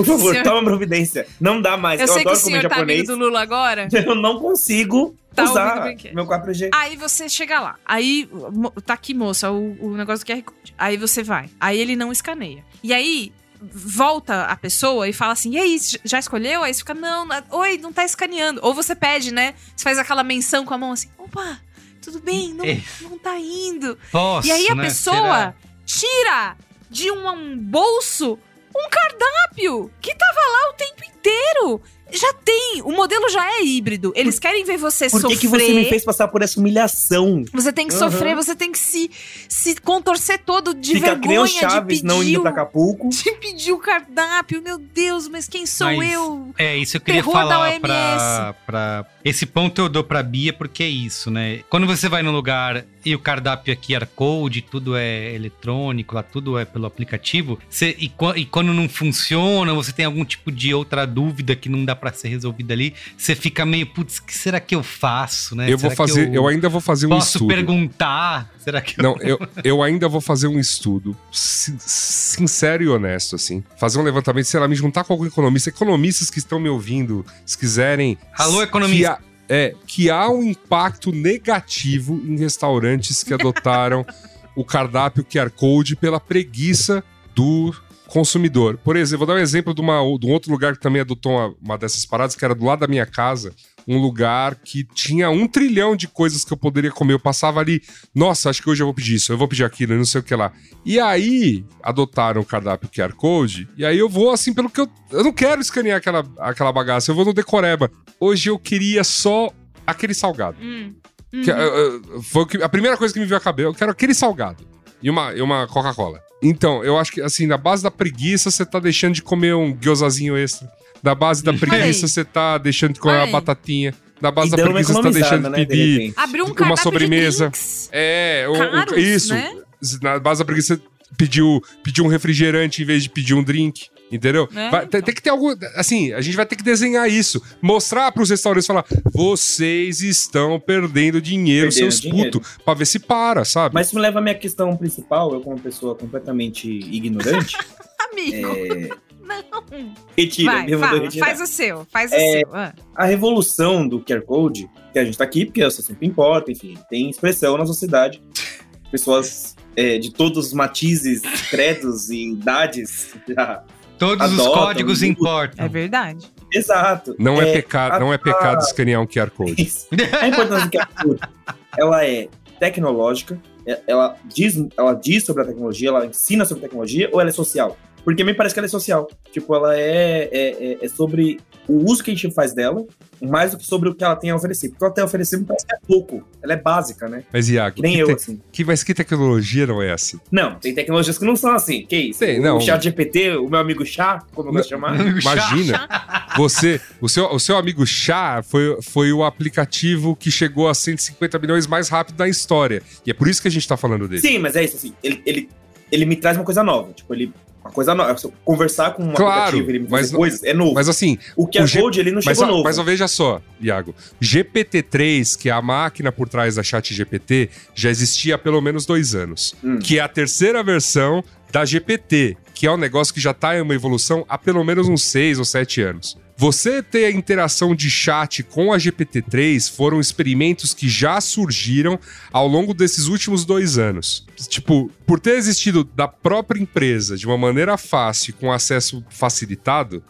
Por favor, Senhor- toma providência. Não dá mais. Eu, Eu, sei que o adoro senhor tá amigo japonês. do Lula agora. Eu não consigo Tá usar meu 4G. Aí você chega lá. Aí, tá aqui, moça, o, o negócio do QR Code. Aí você vai. Aí ele não escaneia. E aí, volta a pessoa e fala assim: e aí, já escolheu? Aí você fica: não, não- oi, não tá escaneando. Ou você pede, né? Você faz aquela menção com a mão assim: opa, tudo bem, não, não tá indo. Posso, e aí a né? pessoa Será? tira de um, um bolso um cardápio que tava lá o tempo inteiro. Já tem, o modelo já é híbrido. Eles querem ver você Por que, sofrer. que você me fez passar por essa humilhação? Você tem que Aham. sofrer, você tem que se, se contorcer todo de Fica que nem o vergonha de Chaves pedir, não indo pra Acapulco. de pedir o cardápio. Meu Deus, mas quem sou Mas- eu? É, isso eu queria Terror falar pra, pra. Esse ponto eu dou pra Bia, porque é isso, né? Quando você vai num lugar e o cardápio é QR Code, tudo é eletrônico, lá tudo é pelo aplicativo, você- e, e quando não funciona, você tem algum tipo de outra dúvida que não dá pra ser resolvida ali, você fica meio, putz, o que será que eu faço, né? Eu vou Será que fazer, eu, ainda vou fazer um Posso estudo. perguntar? Será que eu... Não, eu, eu ainda vou fazer um estudo sin- sincero e honesto, assim. Fazer um levantamento, sei lá, me juntar com algum economista. Economistas que estão me ouvindo, se quiserem. Alô, que economista. há- é, que há um impacto negativo em restaurantes que adotaram o cardápio QR Code pela preguiça do consumidor. Por exemplo, vou dar um exemplo de, uma, de um outro lugar que também adotou uma, uma dessas paradas, que era do lado da minha casa, um lugar que tinha um trilhão de coisas que eu poderia comer. Eu passava ali, nossa, acho que hoje eu vou pedir isso, eu vou pedir aquilo, não sei o que lá. E aí, adotaram o cardápio QR Code, e aí eu vou assim, pelo que eu. Eu não quero escanear aquela, aquela bagaça, eu vou no Decoreba. Hoje eu queria só aquele salgado. Hum. Que, uh, uh, foi o que- a primeira coisa que me veio à cabeça. Eu quero aquele salgado. E uma, e uma Coca-Cola. Então, eu acho que, assim, na base da preguiça, você tá deixando de comer um gyozazinho extra. Na base da preguiça, aí. você tá deixando de comer Olha uma aí. batatinha. Na base E da preguiça, você tá deixando né, de pedir. Abriu um Uma sobremesa. de. É, um- um- isso. né? Na base da preguiça, você pediu, pediu um refrigerante em vez de pedir um drink. Entendeu? É, Vai- tem, tem que ter algo. Assim, a gente vai ter que desenhar isso. Mostrar pros restaurantes falar: vocês estão perdendo dinheiro, Perdendo seus putos, pra ver se para, sabe? Mas isso me leva à minha questão principal, eu como pessoa completamente ignorante. Amigo, é... não. Retira, Vai, fala, retirar. faz o seu, faz o É, seu. Ah. a revolução do QR Code, que a gente tá aqui, porque isso sempre importa, enfim, tem expressão na sociedade. Pessoas é, de todos os matizes, credos e idades já. Todos os códigos importam. É verdade. Exato. Não é, É, pecado, não é a- pecado escanear um QR Code. Isso. A importância do QR Code, ela é tecnológica, é- ela diz, ela diz sobre a tecnologia, ela ensina sobre tecnologia, ou ela é social? Porque me parece que ela é social. Tipo, ela é, é, é- é sobre o uso que a gente faz dela, mais do que sobre o que ela tem a oferecer. Porque ela tem a oferecer me parece que é pouco. Ela é básica, né? Mas, Iago, Que nem que eu, te- assim. que, mas que tecnologia não é assim? Não, tem tecnologias que não são assim. Que isso? Tem, o não. chat GPT, o meu amigo Chá, como eu gosto de chamar. Imagina, você, o seu, o seu amigo Chá foi, foi o aplicativo que chegou a 150 milhões mais rápido da história. E é por isso que a gente tá falando dele. Sim, mas é isso, assim. Ele, ele, ele me traz uma coisa nova. Tipo, ele. Uma coisa nova. Conversar com um Claro, aplicativo, ele mas coisas, é novo. Mas assim, o QR o G- Code, ele não mas, chegou ó, novo. mas veja só, Iago. GPT-3, que é a máquina por trás da chat GPT, já existia há pelo menos dois anos. Hum. Que é a terceira versão da GPT, que é um negócio que já tá em uma evolução há pelo menos uns seis ou sete anos. Você ter a interação de chat com a GPT-3 foram experimentos que já surgiram ao longo desses últimos dois anos. Tipo, por ter existido da própria empresa de uma maneira fácil, com acesso facilitado,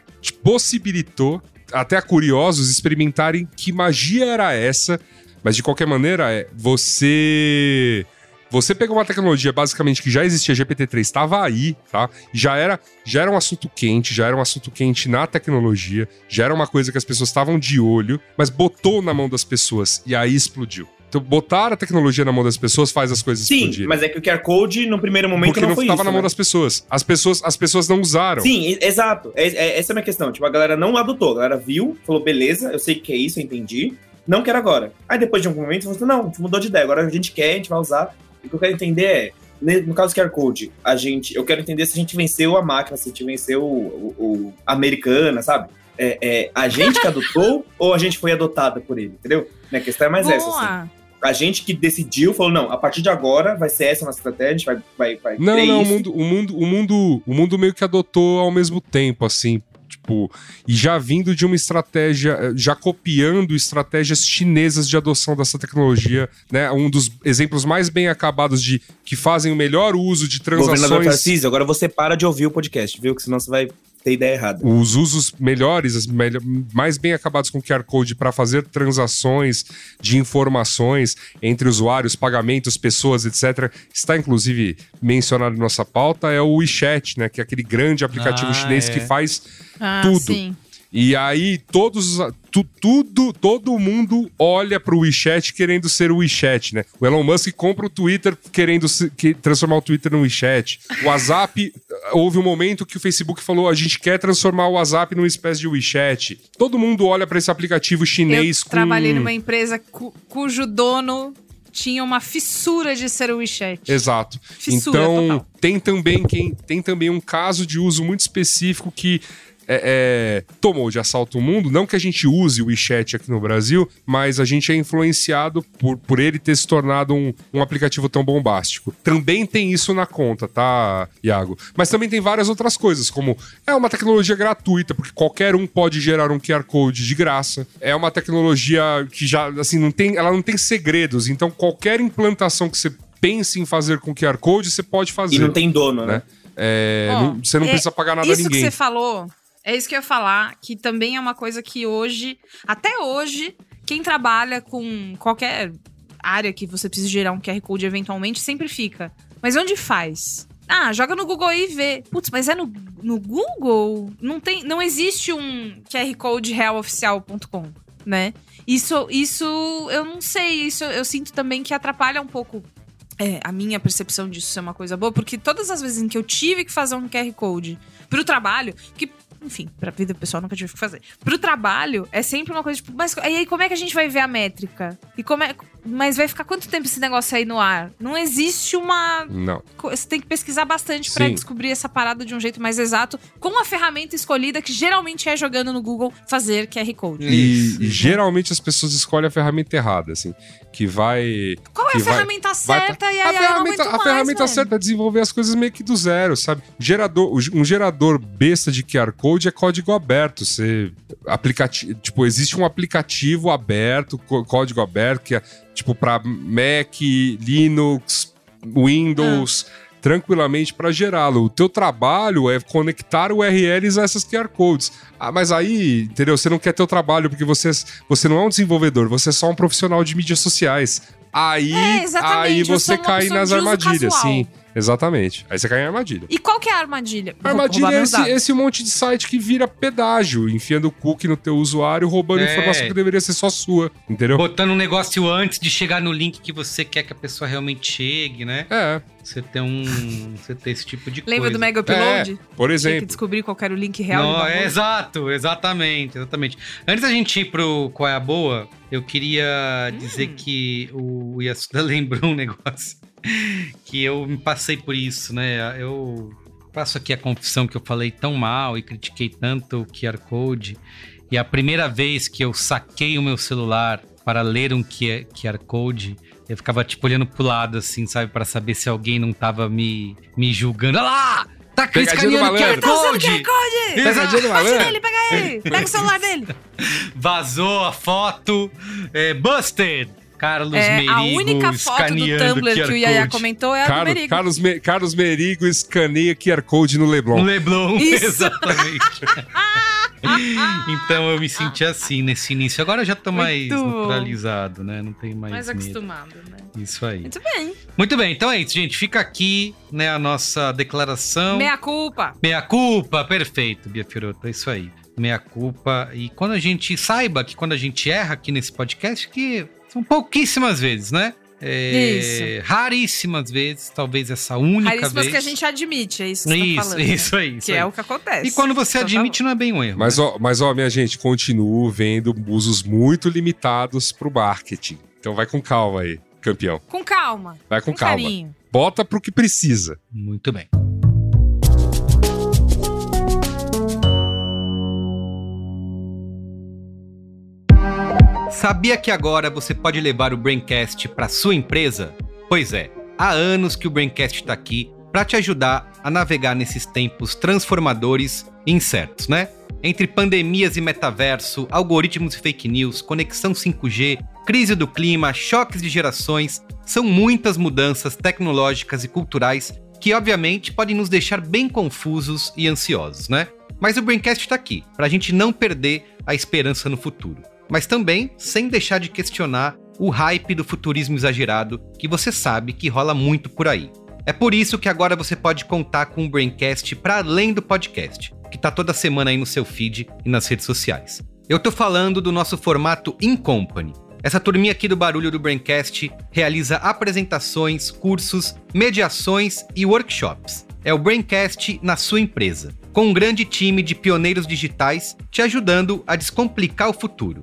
possibilitou até curiosos experimentarem que magia era essa, mas de qualquer maneira é você você pegou uma tecnologia basicamente que já existia, GPT-3 estava aí, tá? Já era, já era um assunto quente, já era um assunto quente na tecnologia, já era uma coisa que as pessoas estavam de olho, mas botou na mão das pessoas e aí explodiu. Então, botar a tecnologia na mão das pessoas faz as coisas Sim, explodirem. mas é que o QR Code, no primeiro momento, Porque não, não estava na mão né? das pessoas. As pessoas. As pessoas não usaram. Sim, exato. É- é- essa é a minha questão. Tipo, a galera não adotou. A galera viu, falou, beleza, eu sei que é isso, eu entendi. Não quero agora. Aí depois de algum momento, falou assim, não, mudou de ideia. Agora a gente quer, a gente vai usar. O que eu quero entender é, ne- no caso do QR Code, a gente, eu quero entender se a gente venceu a máquina, se a gente venceu o, o- o- a americana, sabe? É, é a gente que adotou ou a gente foi adotada por ele, entendeu? Minha questão é mais essa, assim. Boa. A gente que decidiu, falou, não, a partir de agora vai ser essa a nossa estratégia, a gente vai, vai, vai Não, não, o mundo, o mundo, o mundo, o mundo meio que adotou ao mesmo tempo, assim, tipo, e já vindo de uma estratégia, eh, já copiando estratégias chinesas de adoção dessa tecnologia, né? Um dos exemplos mais bem acabados de que fazem o melhor uso de Governador transações. Tarcísio, agora você para de ouvir o podcast, viu? Que senão você vai ter ideia errada. Os usos melhores, as melho- mais bem acabados com QR Code para fazer transações de informações entre usuários, pagamentos, pessoas, etc. Está inclusive mencionado na nossa pauta, é o WeChat, né? Que é aquele grande aplicativo Ah, chinês é. que faz Ah, tudo. Sim. E aí todos, tu- tudo, todo mundo olha pro WeChat querendo ser o WeChat, né? O Elon Musk compra o Twitter querendo se- que- transformar o Twitter no WeChat. O WhatsApp, houve um momento que o Facebook falou, a gente quer transformar o WhatsApp numa espécie de WeChat. Todo mundo olha para esse aplicativo chinês Eu com... trabalhei numa empresa cu- cujo dono tinha uma fissura de ser o WeChat. Exato. Fissura então, total. tem também quem tem também um caso de uso muito específico que é, é, tomou de assalto o mundo. Não que a gente use o WeChat aqui no Brasil, mas a gente é influenciado por, por ele ter se tornado um, um aplicativo tão bombástico. Também tem isso na conta, tá, Iago? Mas também tem várias outras coisas, como é uma tecnologia gratuita, porque qualquer um pode gerar um QR Code de graça. É uma tecnologia que já, assim, não tem, ela não tem segredos. Então, qualquer implantação que você pense em fazer com QR Code, você pode fazer. E não tem dono, né? Né? É, não- você não é- precisa pagar nada a Isso que ninguém. você falou, é isso que eu ia falar, que também é uma coisa que hoje, até hoje, quem trabalha com qualquer área que você precise gerar um QR Code eventualmente, sempre fica. Mas onde faz? Ah, joga no Google e vê. Putz, mas é no, no Google? Não, tem, não existe um QR Code realoficial.com, né? Isso, isso eu não sei. Isso eu sinto também que atrapalha um pouco é, a minha percepção disso ser uma coisa boa, porque todas as vezes em que eu tive que fazer um QR Code pro trabalho, que enfim, pra vida pessoal nunca tive que fazer. Pro trabalho, é sempre uma coisa tipo, mas e aí como é que a gente vai ver a métrica? E como é. Mas vai ficar quanto tempo esse negócio aí no ar? Não existe uma. Não. Você tem que pesquisar bastante pra Sim. descobrir essa parada de um jeito mais exato, com a ferramenta escolhida, que geralmente é jogando no Google fazer QR Code. E, e geralmente as pessoas escolhem a ferramenta errada, assim. Que vai. Qual é que a vai- ferramenta vai certa? E aí, a ferramenta, a mais, ferramenta velho. certa é desenvolver as coisas meio que do zero, sabe? Gerador, um gerador besta de QR Code é código aberto. Você aplicativo, tipo, existe um aplicativo aberto, có- código aberto que é tipo para Mac, Linux, Windows, tranquilamente para gerá-lo. O teu trabalho é conectar URLs a essas QR codes. Ah, mas aí, entendeu? Você não quer teu trabalho porque você, você não é um desenvolvedor, você é só um profissional de mídias sociais. Aí, É, aí você uma cai nas armadilhas, sim. Exatamente. Aí você cai em armadilha. E qual que é a armadilha? A armadilha é esse, esse monte de site que vira pedágio, enfiando o cookie no teu usuário, roubando É. informação que deveria ser só sua, entendeu? Botando um negócio antes de chegar no link que você quer que a pessoa realmente chegue, né? É, Você tem um. Você tem esse tipo de Lembra coisa. do Mega Upload? por Tinha que exemplo. descobrir qual era o link real. Não, é exato, exatamente, exatamente. Antes da gente ir pro Qual é a Boa, eu queria Hum. dizer que o Yasuda lembrou um negócio que eu me passei por isso, né? Eu faço aqui a confissão que eu falei tão mal e critiquei tanto o QR Code. E a primeira vez que eu saquei o meu celular para ler um QR Code, eu ficava tipo olhando pro lado, assim, sabe? Para saber se alguém não tava me, me julgando. Olha lá! Tá do escaneando o QR. Tá Code! QR Code! Pegadinha do Bate malandro. nele, pega ele! Pega o celular dele! Vazou a foto. É, busted! Carlos É, Merigo a única foto do Tumblr que o Yaya Code. comentou é a do Carlos, Merigo. Carlos, Me- Carlos Merigo escaneia QR Code no Leblon. No Leblon, Isso. exatamente. então eu me senti assim nesse início. Agora eu já tô mais Muito né? Não tem mais, Mais medo. acostumado, né? Isso aí. Muito bem. Muito bem, então é isso, gente. Fica aqui, né, a nossa declaração. Meia culpa. Meia culpa, perfeito, Bia Fiorotto, é isso aí. Meia culpa. E quando a gente saiba que quando a gente erra aqui nesse podcast, que são pouquíssimas vezes, né? É, Raríssimas vezes, talvez essa única Raríssimas vez. que a gente admite, é isso que você tá Isso, falando. né? isso aí. Isso Que aí. é o que acontece. E quando você Então tá admite, não é bem um erro. Mas né? ó, mas ó, minha gente, continuo vendo usos muito limitados pro marketing. Então vai com calma aí, campeão. Com calma. Vai com, Com calma. carinho. Bota pro que precisa. Muito bem. Sabia que agora você pode levar o Braincast para sua empresa? Pois é, há anos que o Braincast está aqui para te ajudar a navegar nesses tempos transformadores e incertos, né? Entre pandemias e metaverso, algoritmos e fake news, conexão 5G, crise do clima, choques de gerações, são muitas mudanças tecnológicas e culturais que, obviamente, podem nos deixar bem confusos e ansiosos, né? Mas o Braincast está aqui, para a gente não perder a esperança no futuro. Mas também sem deixar de questionar o hype do futurismo exagerado que você sabe que rola muito por aí. É por isso que agora você pode contar com o Braincast para além do podcast, que tá toda semana aí no seu feed e nas redes sociais. Eu tô falando do nosso formato In Company. Essa turminha aqui do Barulho do Braincast realiza apresentações, cursos, mediações e workshops. É o Braincast na sua empresa, com um grande time de pioneiros digitais te ajudando a descomplicar o futuro,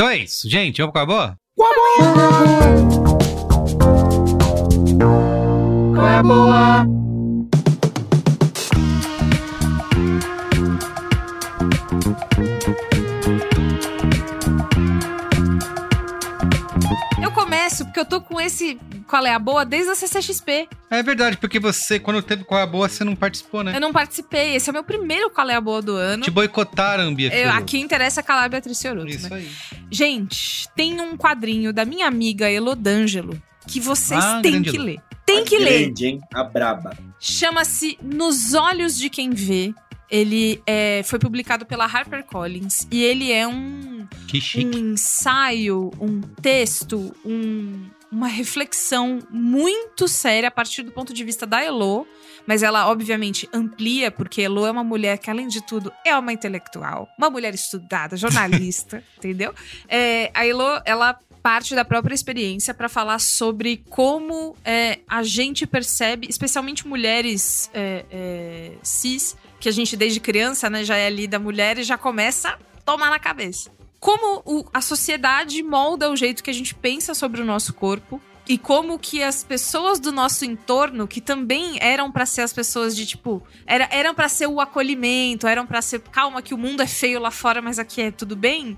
Então é isso, gente. Vamos com a boa? Qual é a boa? Confesso, porque eu tô com esse qual é a boa desde a CCXP. É verdade, porque você, quando teve qual é a boa, você não participou, né? Eu não participei. Esse é o meu primeiro qual é a boa do ano. Te boicotaram, Bia. Eu, aqui interessa calar a Beatriz Fiorotto, Isso né? aí. Gente, tem um quadrinho da minha amiga Elodângelo que vocês Ah, têm que Elô. ler. Tem A que ler. grande, hein? A braba. Chama-se Nos Olhos de Quem Vê. Ele é, foi publicado pela HarperCollins. E ele é um, um ensaio, um texto, um- uma reflexão muito séria a partir do ponto de vista da Elo, mas ela obviamente amplia, porque Elo é uma mulher que, além de tudo, é uma intelectual, uma mulher estudada, jornalista, entendeu? É, a Elo, ela parte da própria experiência para falar sobre como é, a gente percebe, especialmente mulheres é, é, cis, que a gente desde criança né, já é ali da mulher e já começa a tomar na cabeça como o- a sociedade molda o jeito que a gente pensa sobre o nosso corpo e como que as pessoas do nosso entorno, que também eram pra ser as pessoas de tipo, era, eram para ser o acolhimento, eram pra ser calma que o mundo é feio lá fora, mas aqui é tudo bem.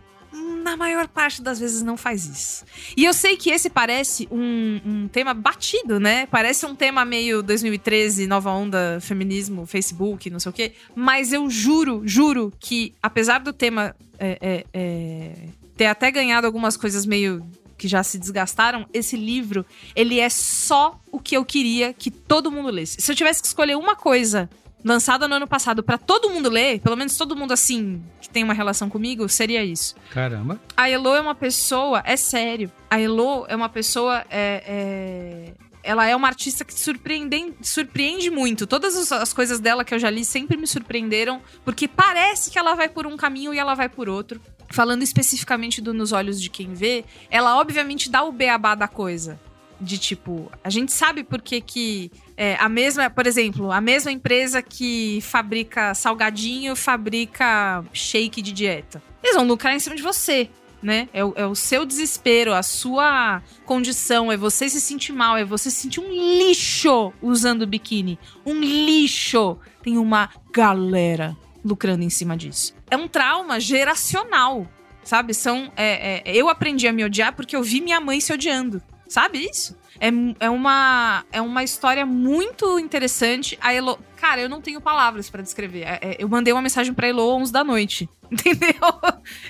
Na maior parte das vezes não faz isso. E eu sei que esse parece um, um tema batido, né? Parece um tema meio 2013, nova onda, feminismo, Facebook, não sei o quê. Mas eu juro, juro que, apesar do tema é, é, é, ter até ganhado algumas coisas meio que já se desgastaram, esse livro, ele é só o que eu queria que todo mundo lesse. Se eu tivesse que escolher uma coisa lançada no ano passado pra todo mundo ler, pelo menos todo mundo assim que tem uma relação comigo, seria isso. Caramba. A Elo é uma pessoa, é sério. A Elo é uma pessoa. é- é- ela é uma artista que surpreende, surpreende muito. Todas as- as coisas dela que eu já li sempre me surpreenderam, porque parece que ela vai por um caminho e ela vai por outro. Falando especificamente do Nos Olhos de Quem Vê, ela obviamente dá o beabá da coisa. De tipo, a gente sabe por que que é, a mesma, por exemplo, a mesma empresa que fabrica salgadinho fabrica shake de dieta. Eles vão lucrar em cima de você, né? É o, é o seu desespero, a sua condição, é você se sentir mal, é você se sentir um lixo usando biquíni. Um lixo. Tem uma galera lucrando em cima disso. É um trauma geracional, sabe? São, é, é, eu aprendi a me odiar porque eu vi minha mãe se odiando. Sabe isso? É, é, uma, é uma história muito interessante. A Elo. Cara, eu não tenho palavras pra descrever. É, é, eu mandei uma mensagem pra Elo 11 da noite. Entendeu?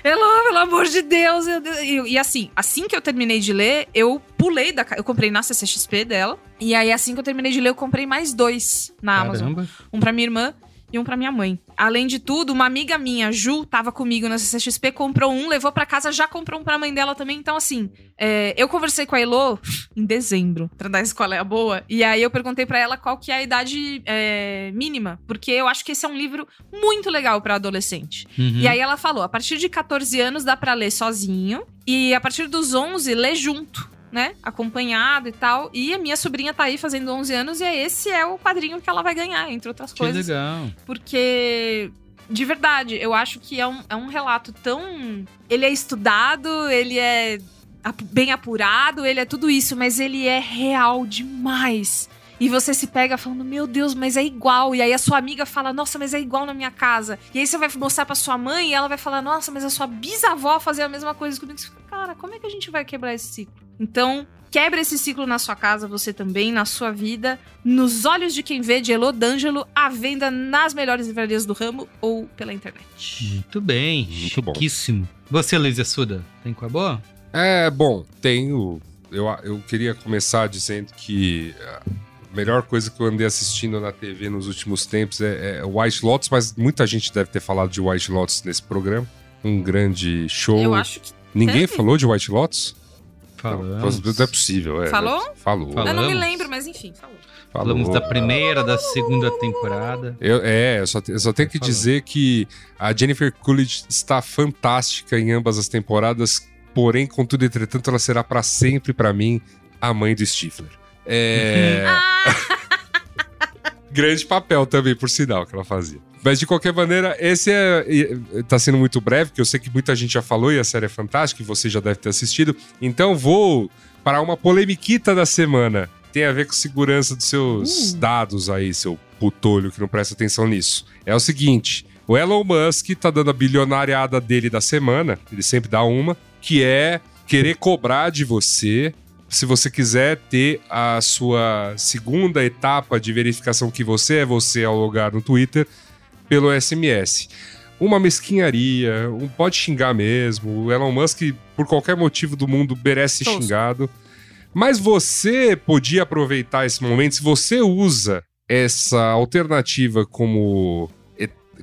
Elo, pelo amor de Deus. eu- eu- e assim, assim que eu terminei de ler, eu pulei da. Eu comprei na CCXP dela. E aí, assim que eu terminei de ler, eu comprei mais dois na Amazon. Caramba. Um pra minha irmã e um pra minha mãe. Além de tudo, uma amiga minha, Ju, tava comigo na CCXP, comprou um, levou pra casa, já comprou um pra mãe dela também. Então, assim, é, eu conversei com a Elo em dezembro, pra dar escola é boa. E aí eu perguntei pra ela qual que é a idade é, mínima. Porque eu acho que esse é um livro muito legal pra adolescente. Uhum. E aí ela falou: a partir de 14 anos dá pra ler sozinho. E a partir dos 11, lê junto. Né? Acompanhado e tal. E a minha sobrinha tá aí fazendo 11 anos e esse é o quadrinho que ela vai ganhar, entre outras Que coisas. legal. Porque, de verdade, eu acho que é um, é um relato tão. Ele é estudado, ele é bem apurado, ele é tudo isso, mas ele é real demais. E você se pega falando, meu Deus, mas é igual. E aí a sua amiga fala, nossa, mas é igual na minha casa. E aí você vai mostrar pra sua mãe e ela vai falar, nossa, mas a sua bisavó fazia a mesma coisa comigo. Você fica, cara, como é que a gente vai quebrar esse ciclo? Então, quebra esse ciclo na sua casa, você também, na sua vida. Nos Olhos de Quem Vê, de Elô D'Angelo, à venda nas melhores livrarias do ramo ou pela internet. Muito bem. Muito bom. Chiquíssimo. Você, Luiz Assuda, tem com a boa? É, bom, tenho. Eu, eu queria começar dizendo que melhor coisa que eu andei assistindo na TV nos últimos tempos é, é White Lotus, mas muita gente deve ter falado de White Lotus nesse programa. Um grande show. Eu acho que. Ninguém teve. falou de White Lotus? Falamos. Não, não é possível. É, Falou? é- falou. Falamos. Eu não me lembro, mas enfim, falou. Falamos falou. da primeira, da segunda temporada. Eu, é, eu só, eu só tenho que Falando. dizer que a Jennifer Coolidge está fantástica em ambas as temporadas, porém, contudo, entretanto, ela será para sempre, para mim, a mãe do Stifler. É. Grande papel também, por sinal, que ela fazia. Mas de qualquer maneira, esse é, tá sendo muito breve, porque eu sei que muita gente já falou e a série é fantástica, e você já deve ter assistido. Então vou para uma polemiquita da semana. Tem a ver com segurança dos seus dados aí, seu putolho que não presta atenção nisso. É o seguinte: o Elon Musk tá dando a bilionariada dele da semana, ele sempre dá uma, que é querer cobrar de você se você quiser ter a sua segunda etapa de verificação que você é você ao logar no Twitter pelo SMS. Uma mesquinharia, um pode xingar mesmo. O Elon Musk, por qualquer motivo do mundo, merece xingado. Mas você podia aproveitar esse momento, se você usa essa alternativa como,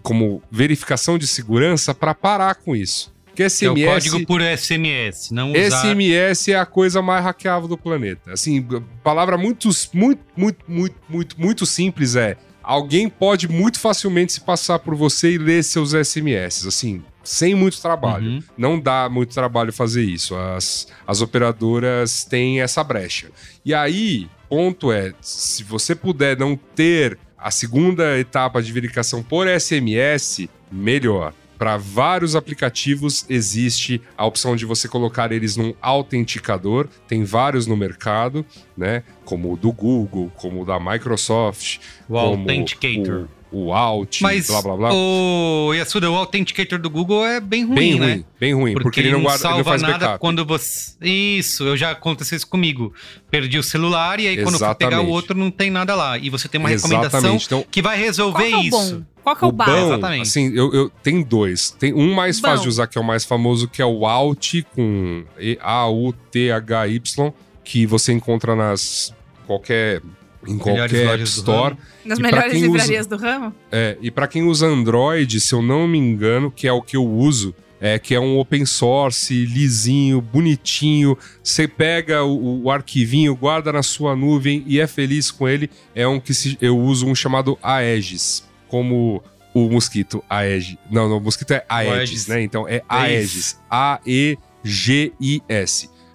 como verificação de segurança, para parar com isso. É SMS. o código por SMS, não usar... SMS é a coisa mais hackeável do planeta. Assim, palavra muito, muito, muito, muito, muito, muito simples é: alguém pode muito facilmente se passar por você e ler seus SMS. Assim, sem muito trabalho. Uhum. Não dá muito trabalho fazer isso. As, as operadoras têm essa brecha. E aí, ponto é: se você puder não ter a segunda etapa de verificação por SMS, melhor. Para vários aplicativos existe a opção de você colocar eles num autenticador. Tem vários no mercado, né? Como o do Google, como o da Microsoft, O como Authenticator. o, o Alt, Mas blá blá blá. o Yasuda, o Authenticator do Google é bem ruim, bem né? ruim, bem ruim, porque, ele não guarda, ele não salva faz nada backup. quando você. Isso, eu já aconteceu isso comigo. Perdi o celular e aí quando eu fui pegar o outro não tem nada lá. E você tem uma recomendação Exatamente. Então, que vai resolver é o isso. bom? Qual que é o, o básico? bom, Exatamente. assim, eu, eu tem dois. Tem um mais Bom. fácil de usar, que é o mais famoso, que é o Alt com A-U-T-H-Y, que você encontra nas qualquer em Melhores qualquer App Store. Nas E melhores quem usa- livrarias do ramo? É, e para quem usa Android, se eu não me engano, que é o que eu uso, é que é um open source, lisinho, bonitinho. Você pega o, o arquivinho, guarda na sua nuvem e é feliz com ele. É um que se- eu uso um chamado Aegis, como o mosquito Aegis. Não, não, o mosquito é Aegis, né? Então é É Aegis. A-E-G-I-S.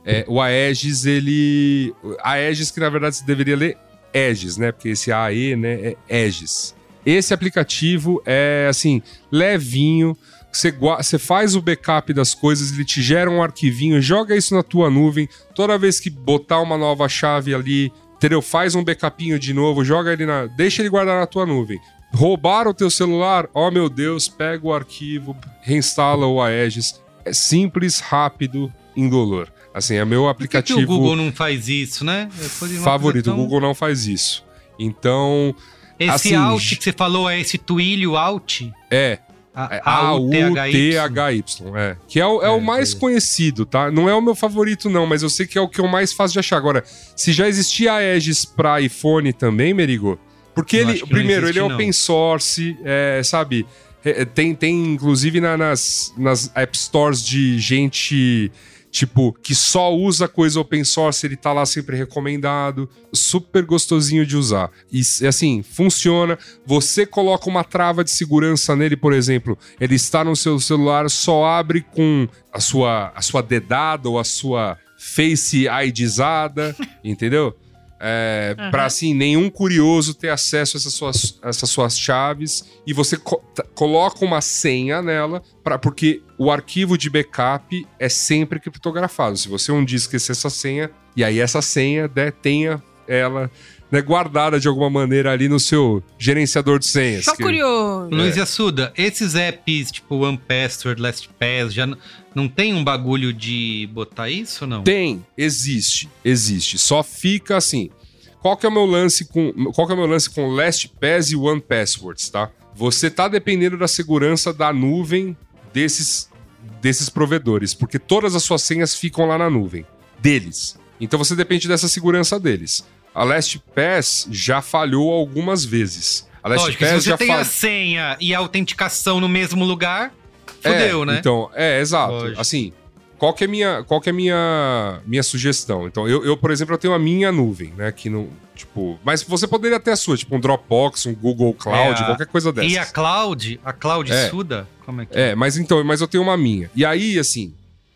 É, o Aegis, ele. Aegis, que na verdade você deveria ler Aegis, né? Porque esse AE, né, é Aegis. Esse aplicativo é assim, levinho. Você, você faz o backup das coisas, ele te gera um arquivinho, joga isso na tua nuvem. Toda vez que botar uma nova chave ali, entendeu? Faz um backupinho de novo, joga ele na. Deixa ele guardar na tua nuvem. Roubaram o teu celular? Oh meu Deus, pega o arquivo, reinstala o Aegis. É simples, rápido, indolor. Assim, é meu Por que, que aplicativo o Google não faz isso, né? Uma favorito. coisa O tão- Google não faz isso. Então, Esse assim, Alt j- que você falou é esse twilio Alt? é. É A-U-T-H-Y. A-U-T-H-Y, é. Que é o, é o É, mais é. conhecido, tá? Não é o meu favorito, não, mas eu sei que é o que eu mais fácil de achar. Agora, se já existia a Aegis pra iPhone também, Merigo, porque Eu ele, primeiro, existe, ele é open source, é, sabe? É, tem, tem, inclusive, na- nas, nas App Stores de gente, tipo, que só usa coisa open source, ele tá lá sempre recomendado. Super gostosinho de usar. E, assim, funciona. Você coloca uma trava de segurança nele, por exemplo, ele está no seu celular, só abre com a sua, a sua dedada ou a sua face IDzada, entendeu? É, Pra assim, nenhum curioso ter acesso a essas suas, essas suas chaves e você co- coloca uma senha nela, pra, porque o arquivo de backup é sempre criptografado. Se você um dia esquecer essa senha, e aí essa senha, né, tenha ela né, guardada de alguma maneira ali no seu gerenciador de senhas. Só que- curioso. Luiz Assuda, esses apps tipo OnePassword, LastPass, já não tem um bagulho de botar isso ou não? Tem, existe, existe. Só fica assim. Qual que é o meu lance com, qual que é o meu lance com LastPass e OnePasswords, tá? Você tá dependendo da segurança da nuvem desses desses provedores, porque todas as suas senhas ficam lá na nuvem deles. Então você depende dessa segurança deles. A LastPass já falhou algumas vezes. A Lógico, se LastPass você já tem falhou. a senha e a autenticação no mesmo lugar, fudeu, é, né? Então, é, exato. Lógico. Assim, qual que é minha, qual que é minha, minha sugestão? Então, eu, eu, por exemplo, eu tenho a minha nuvem, né? Que não, tipo, mas você poderia ter a sua, tipo um Dropbox, um Google Cloud, É, qualquer coisa dessas. E a Cloud, a Cloud É. Suda, como é que É, mas então, mas eu tenho uma minha. E aí, assim,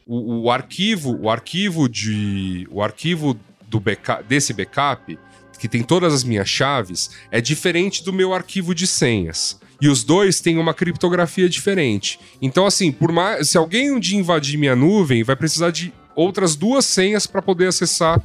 o, o arquivo, o arquivo de, o arquivo do backup, desse backup, que tem todas as minhas chaves, é diferente do meu arquivo de senhas. E os dois têm uma criptografia diferente. Então, assim, por mais, se alguém um dia invadir minha nuvem, vai precisar de outras duas senhas para poder acessar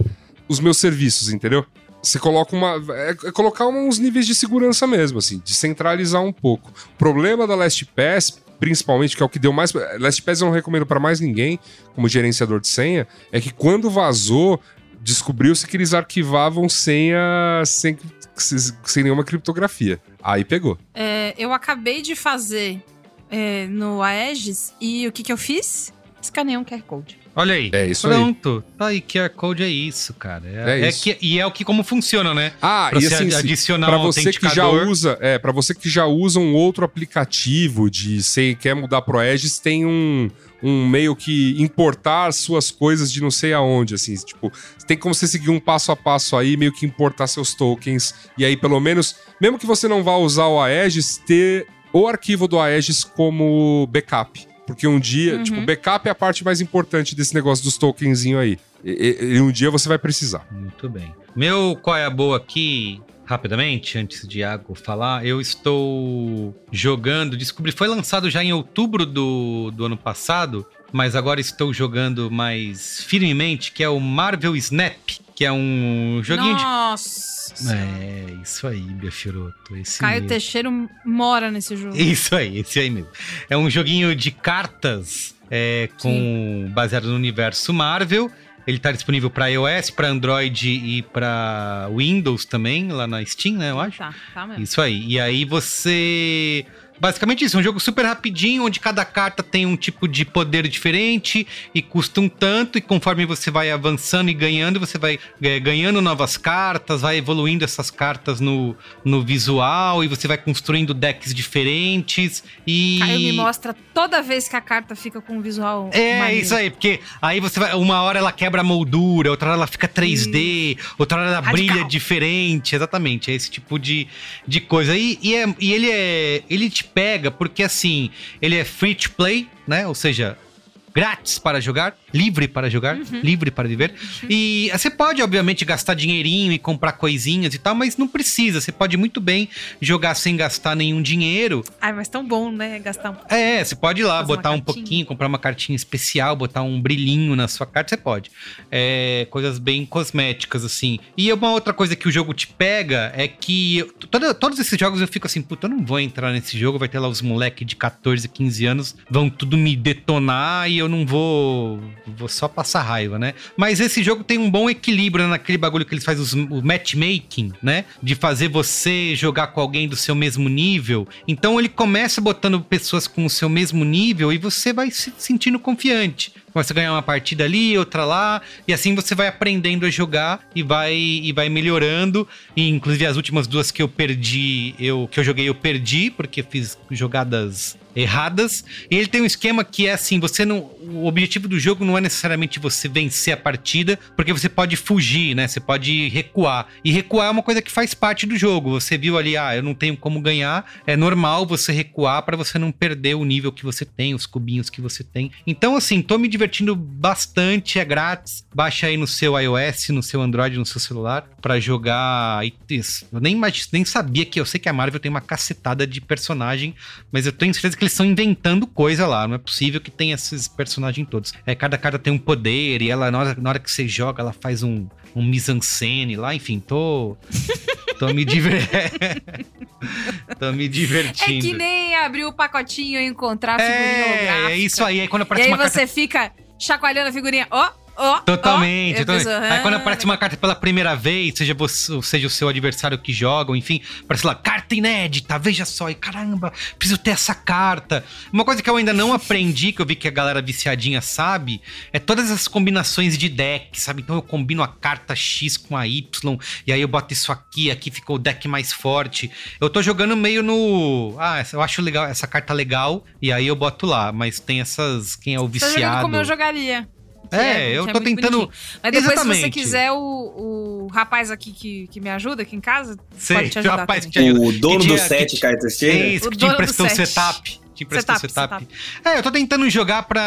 os meus serviços, entendeu? Você coloca uma. É, é colocar uns níveis de segurança mesmo, assim, de centralizar um pouco. O problema da LastPass, principalmente, que é o que deu mais. LastPass eu não recomendo para mais ninguém, como gerenciador de senha, é que quando vazou, descobriu-se que eles arquivavam senha sem, sem nenhuma criptografia. Aí pegou. É, eu acabei de fazer é, no Aegis e o que, que eu fiz? Escaneei um QR Code. Olha aí. É isso Pronto. Tá aí, QR Code é isso, cara. É, É é isso. que, e é o que como funciona, né? Ah, Pra e você assim, adicionar Pra um você que já usa, é, para você que já usa um outro aplicativo de sei quer mudar pro Aegis, tem um um meio que importar suas coisas de não sei aonde, assim, tipo, tem como você seguir um passo a passo aí, meio que importar seus tokens e aí pelo menos, mesmo que você não vá usar o Aegis, ter o arquivo do Aegis como backup. Porque um dia, Uhum. tipo, backup é a parte mais importante desse negócio dos tokenzinho aí. E, e- e um dia você vai precisar. Muito bem. Meu qual é a boa aqui, rapidamente, antes de Iago falar, eu estou jogando, descobri, foi lançado já em outubro do, do ano passado, mas agora estou jogando mais firmemente, que é o Marvel Snap, que é um joguinho Nossa! de... É, isso aí, Biafiroto. Esse Caio mesmo. Teixeira mora nesse jogo. Isso aí, esse aí mesmo. É um joguinho de cartas é, com baseado no universo Marvel. Ele tá disponível para iOS, para Android e para Windows também, lá na Steam, né, eu acho. Tá, tá mesmo. Isso aí. E aí você. Basicamente isso, é um jogo super rapidinho, onde cada carta tem um tipo de poder diferente e custa um tanto, e conforme você vai avançando e ganhando, você vai é, ganhando novas cartas, vai evoluindo essas cartas no, no visual, e você vai construindo decks diferentes. E. Caio me mostra toda vez que a carta fica com um visual. É, maneiro. isso aí, porque aí você vai. Uma hora ela quebra a moldura, outra hora ela fica 3D, outra hora ela Radical. brilha diferente. Exatamente, é esse tipo de, de coisa. E, e, é- e ele é. Ele pega porque assim, ele é free to play, né? Ou seja. Grátis para jogar, livre para jogar, Uhum. livre para viver. E você pode, obviamente, gastar dinheirinho e comprar coisinhas e tal, mas não precisa. Você pode muito bem jogar sem gastar nenhum dinheiro Ai, mas tão bom, né? Gastar um. é, você pode ir lá, botar um cartinha. pouquinho, comprar uma cartinha especial, botar um brilhinho na sua carta, você pode. É, coisas bem cosméticas, assim. E uma outra coisa que o jogo te pega é que toda- todos esses jogos eu fico assim, puta, eu não vou entrar nesse jogo, vai ter lá os moleques de 14, 15 anos, vão tudo me detonar e eu não vou, vou só passar raiva, né? Mas esse jogo tem um bom equilíbrio naquele bagulho que eles fazem os- o matchmaking, né? De fazer você jogar com alguém do seu mesmo nível. Então ele começa botando pessoas com o seu mesmo nível e você vai se sentindo confiante. Começa a ganhar uma partida ali, outra lá, e assim você vai aprendendo a jogar e vai e vai melhorando. E inclusive as últimas duas que eu perdi, eu que eu joguei eu perdi porque fiz jogadas erradas. E ele tem um esquema que é assim, você não, o objetivo do jogo não é necessariamente você vencer a partida, porque você pode fugir, né? Você pode recuar. E recuar é uma coisa que faz parte do jogo. Você viu ali, ah, eu não tenho como ganhar, é normal você recuar para você não perder o nível que você tem, os cubinhos que você tem. Então assim, tô me divertindo bastante, é grátis. Baixa aí no seu iOS, no seu Android, no seu celular para jogar. Isso, Eu nem nem sabia que eu sei que a Marvel tem uma cacetada de personagem, mas eu tenho certeza que eles estão inventando coisa lá. Não é possível que tenha esses personagens todos. É, cada carta tem um poder e ela, na hora, na hora que você joga, ela faz um, um mise-en-scène lá. Enfim, tô. Tô me, diver... tô me É divertindo. que nem abrir o pacotinho e encontrar a figurinha É, é isso aí. Aí quando E aí uma carta você fica chacoalhando a figurinha. Ó, ó. Totalmente, a totalmente. Aí quando ah, aparece uma carta pela primeira vez, seja você, seja o seu adversário que joga, enfim, aparece lá, carta inédita, veja só, e caramba, preciso ter essa carta. Uma coisa que eu ainda não aprendi, que eu vi que a galera viciadinha sabe, é todas as combinações de deck, sabe? Então eu combino a carta X com a Y, e aí eu boto isso aqui, aqui ficou o deck mais forte. Eu tô jogando meio no. Ah, eu acho legal, essa carta legal, e aí eu boto lá, mas tem essas. Quem é o Tá viciado? como eu jogaria. Que É, que eu tô muito tentando- bonitinho. Mas depois, se você Exatamente. quiser, o, o rapaz aqui que, que me ajuda aqui em casa, Sei, pode te ajudar. rapaz que te ajuda. O dono Que do tinha- set cartas É isso, O que te emprestou o set. setup. Te emprestou o Setup, setup. É, eu tô tentando jogar pra.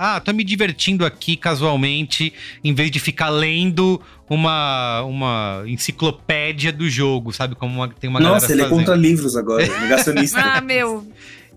Ah, tô me divertindo aqui casualmente, em vez de ficar lendo uma, uma enciclopédia do jogo, sabe? Como uma- tem uma Nossa, galera ele é fazendo. contra livros agora, negacionista. Ah, meu.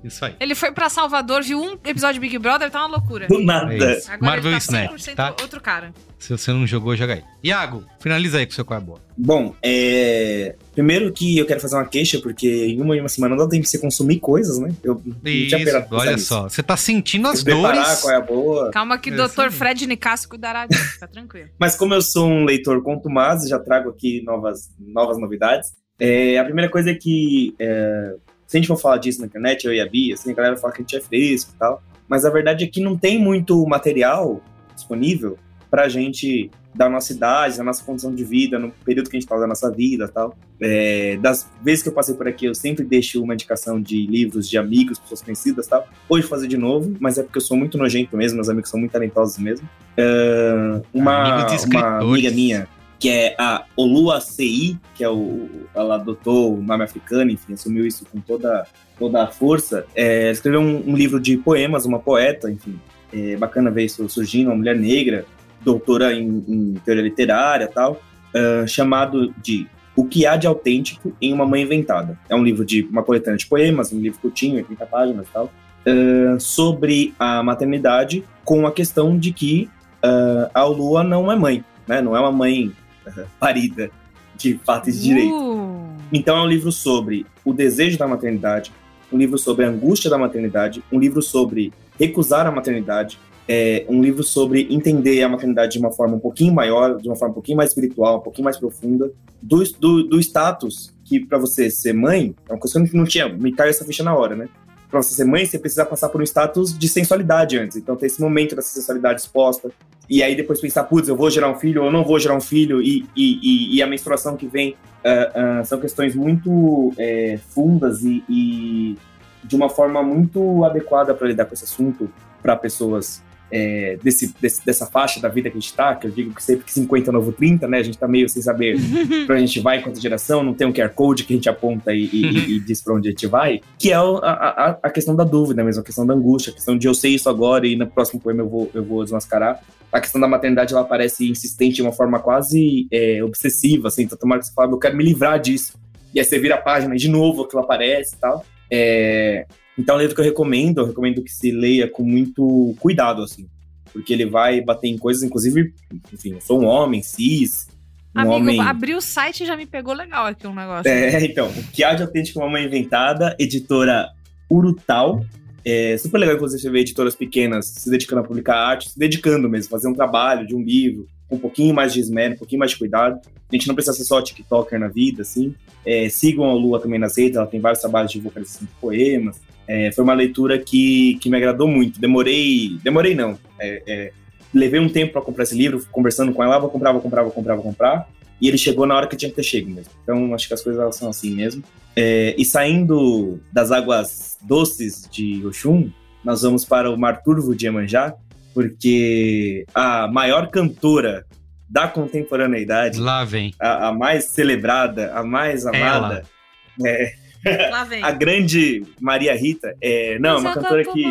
Isso aí. Ele foi pra Salvador, viu um episódio de Big Brother, tá uma loucura. Do É nada. isso. Agora Marvel ele tá Snap, 100% tá? outro cara. Se você não jogou, joga aí. Iago, finaliza aí com o seu qual é boa. Bom, é... primeiro que eu quero fazer uma queixa, porque em uma, em uma semana não dá tempo de você consumir coisas, né? Eu Isso, olha nisso. só. Você tá sentindo as dores. qual é a boa. Calma que o É, Dr. Fred Nicasso cuidará disso, fica tranquilo. Mas como eu sou um leitor contumaz, já trago aqui novas, novas novidades. É, a primeira coisa é que, é, se a gente for falar disso na internet, eu e a Bia, assim, a galera fala que a gente é fresco e tal. Mas a verdade é que não tem muito material disponível pra gente, da nossa idade, da nossa condição de vida, no período que a gente tá da nossa vida e tal. É, das vezes que eu passei por aqui, eu sempre deixo uma indicação de livros de amigos, pessoas conhecidas e tal. Hoje vou fazer de novo, mas é porque eu sou muito nojento mesmo, meus amigos são muito talentosos mesmo. É, uma, uma amiga minha, que é a Olua CI, que é o. Ela adotou o nome africano, enfim, assumiu isso com toda, toda a força. É, escreveu um, um livro de poemas, uma poeta, enfim. É bacana ver isso surgindo, uma mulher negra, doutora em, em teoria literária tal, ah, chamado de O que há de autêntico em uma mãe inventada. É um livro de uma coletânea de poemas, um livro curtinho, 80 páginas tal, ah, sobre a maternidade, com a questão de que ah, a Lua não é mãe, né? Não é uma mãe parida de fato e de direito. Uh, Então é um livro sobre o desejo da maternidade, um livro sobre a angústia da maternidade, um livro sobre recusar a maternidade, é um livro sobre entender a maternidade de uma forma um pouquinho maior, de uma forma um pouquinho mais espiritual, um pouquinho mais profunda, do, do, do status que para você ser mãe, é uma coisa que não tinha, me caiu essa ficha na hora, né? Pra você ser mãe, você precisa passar por um status de sensualidade antes. Então tem esse momento dessa sensualidade exposta. E aí depois pensar, putz, eu vou gerar um filho ou não vou gerar um filho. E, e, e, a menstruação que vem ah, ah, são questões muito é, fundas e, e de uma forma muito adequada para lidar com esse assunto para pessoas é, desse, desse- dessa faixa da vida que a gente tá, que eu digo que sempre que 50 é novo 30, né? A gente tá meio sem saber pra onde a gente vai enquanto geração, não tem um QR Code que a gente aponta e, e- e- diz pra onde a gente vai, que é a, a, a questão da dúvida mesmo, a questão da angústia, a questão de eu sei isso agora e no próximo poema eu vou, eu vou desmascarar. A questão da maternidade, ela parece insistente de uma forma quase é, obsessiva, assim, então tomara que você fala, eu quero me livrar disso. E aí você vira a página e de novo aquilo aparece e tal. É, então é um livro que eu recomendo, eu recomendo que se leia com muito cuidado, assim. Porque ele vai bater em coisas, inclusive, enfim, eu sou um homem cis, um amigo, homem... abriu o site e já me pegou legal aqui um negócio. É, então, o que há de autêntico uma mãe inventada, editora Urutal. É super legal, inclusive, você ver editoras pequenas se dedicando a publicar arte, se dedicando mesmo, fazer um trabalho de um livro, com um pouquinho mais de esmero, um pouquinho mais de cuidado. A gente não precisa ser só TikToker na vida, assim. É, sigam a Lua também nas redes, ela tem vários trabalhos de vocalização de poemas. É, foi uma leitura que, que me agradou muito. Demorei, demorei não. É, é, levei um tempo para comprar esse livro, conversando com ela, vou comprar, vou comprar, vou comprar, vou comprar. E ele chegou na hora que tinha que ter chego mesmo. Então, acho que as coisas são assim mesmo. É, e saindo das águas doces de Oxum, nós vamos para o Mar Turvo de Iemanjá, porque a maior cantora da contemporaneidade, Lá vem. a, a mais celebrada, a mais amada, é, Lá vem. a grande Maria Rita, é, não, é uma cantora que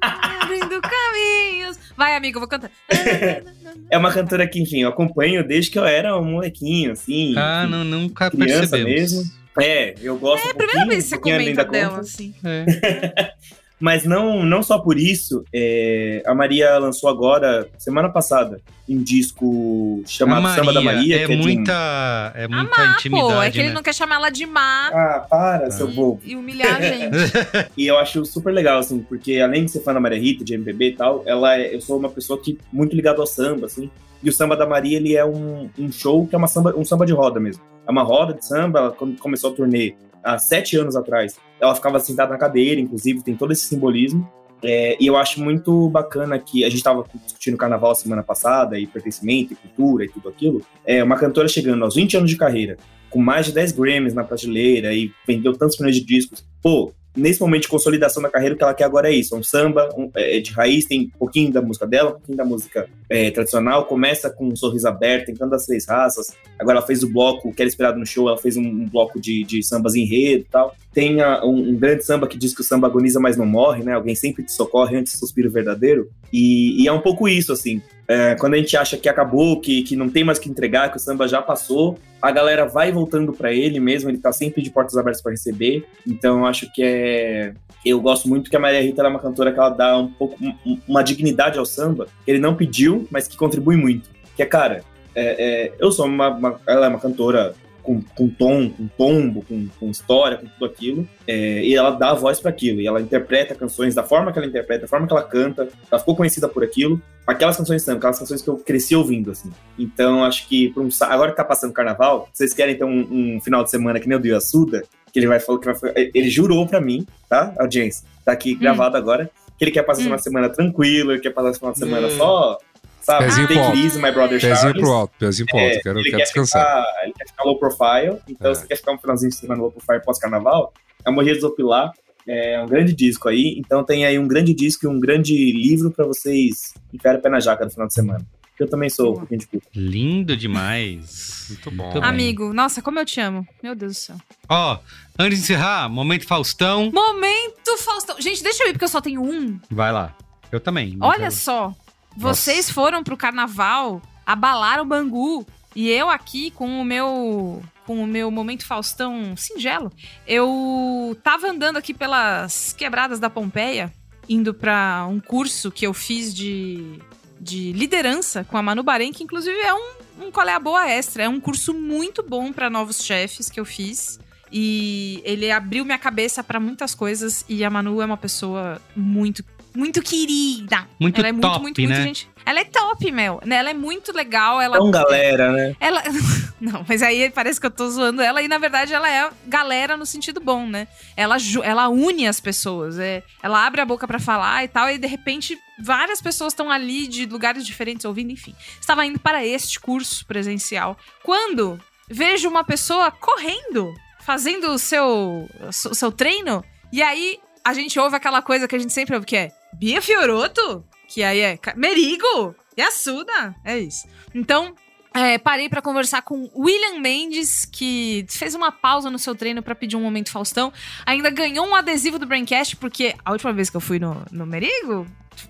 Abrindo caminhos. Vai, amigo, eu vou cantar. é uma cantora que, enfim, eu acompanho desde que eu era um molequinho, assim, Ah, enfim, não, nunca criança percebemos. mesmo. É, eu gosto É um a primeira vez que você comenta dela, conta. assim. É. Mas não, não só por isso, é, a Maria lançou agora, semana passada, um disco chamado A Samba da Maria. é que é de um- muita, é muita Amar, intimidade, pô. É que ele né? não quer chamar ela de má Ah, para, seu bobo. e humilhar a gente. E eu acho super legal, assim, porque além de ser fã da Maria Rita, de MPB e tal, ela é, eu sou uma pessoa que muito ligada ao samba, assim. E o Samba da Maria, ele é um, um show que é uma samba, um samba de roda mesmo. É uma roda de samba, ela, quando começou a turnê há sete anos atrás, ela ficava sentada na cadeira, inclusive, tem todo esse simbolismo. É, e eu acho muito bacana que a gente estava discutindo carnaval semana passada, e pertencimento, e cultura, e tudo aquilo. É uma cantora chegando aos 20 anos de carreira, com mais de 10 Grammys na prateleira, e vendeu tantos milhões de discos. Pô, nesse momento de consolidação da carreira, o que ela quer agora é isso: é um samba um, é, de raiz, tem um pouquinho da música dela, um pouquinho da música é, tradicional, começa com um sorriso aberto, tem tantas três raças. Agora ela fez o bloco que era esperado no show, ela fez um, um bloco de, de sambas enredo e tal. Tem a, um, um, grande samba que diz que o samba agoniza, mas não morre, né? Alguém sempre te socorre antes do suspiro verdadeiro. E, e é um pouco isso, assim. É, quando a gente acha que acabou, que, que não tem mais que entregar, que o samba já passou, a galera vai voltando para ele mesmo, ele tá sempre de portas abertas para receber. Então eu acho que é. Eu gosto muito que a Maria Rita é uma cantora que ela dá um pouco uma dignidade ao samba, que ele não pediu, mas que contribui muito. Que é, cara, é, é, eu sou uma, uma, Ela é uma cantora com, com tom, com tombo, com, com história, com tudo aquilo. É, e ela dá a voz para aquilo. E ela interpreta canções da forma que ela interpreta, da forma que ela canta. Ela ficou conhecida por aquilo. Aquelas canções são aquelas canções que eu cresci ouvindo, assim. Então, acho que um, agora que tá passando carnaval, vocês querem ter um, um, final de semana que nem o do Yasuda, que ele vai falar que vai, ele jurou para mim, tá, audiência? Tá aqui hum. gravado agora, que ele quer passar hum. uma semana tranquilo, ele quer passar uma semana hum. só sabe? Pezinho Take pro easy, my brother pezinho Charles. pro alto, pezinho pro alto, É, quero, ele quero quer descansar. Ficar, ele quer ficar low profile, então É. se quer ficar um finalzinho de semana low profile pós-carnaval, é Morrer Desopilar, é um grande disco aí, então tem aí um grande disco e um grande livro pra vocês enfiarem o pé na jaca no final de semana. Que eu também sou um pouquinho de culpa. Lindo demais. Muito bom. Muito bem. Amigo, nossa, como eu te amo. Meu Deus do céu. Ó, antes de encerrar, momento Faustão. Momento Faustão. Gente, deixa eu ir, porque eu só tenho um. Vai lá. Eu também. Olha quero- só. Vocês foram pro carnaval, abalaram o Bangu. E eu aqui com o meu com o meu momento Faustão singelo. Eu tava andando aqui pelas quebradas da Pompeia, indo pra um curso que eu fiz de, de liderança com a Manu Bahrein, que inclusive é um, um Qual é a Boa Extra. É um curso muito bom pra novos chefes que eu fiz. E ele abriu minha cabeça pra muitas coisas. E a Manu é uma pessoa muito, muito querida. Muito ela é muito, top, muito, né? muito gente. Ela é top, Mel. Ela é muito legal. Ela, Então, galera, né? ela. Não, mas aí parece que eu tô zoando ela. E na verdade ela é galera no sentido bom, né? Ela, ela une as pessoas. É, ela abre a boca pra falar e tal. E de repente várias pessoas estão ali de lugares diferentes ouvindo, enfim. Estava indo para este curso presencial. Quando vejo uma pessoa correndo, fazendo o seu, o seu treino. E aí a gente ouve aquela coisa que a gente sempre ouve, que é Bia Fioroto? Que aí é Merigo? E Assuda? É isso. Então, é, parei pra conversar com William Mendes, que fez uma pausa no seu treino pra pedir um momento Faustão. Ainda ganhou um adesivo do Braincast, porque a última vez que eu fui no, no Merigo,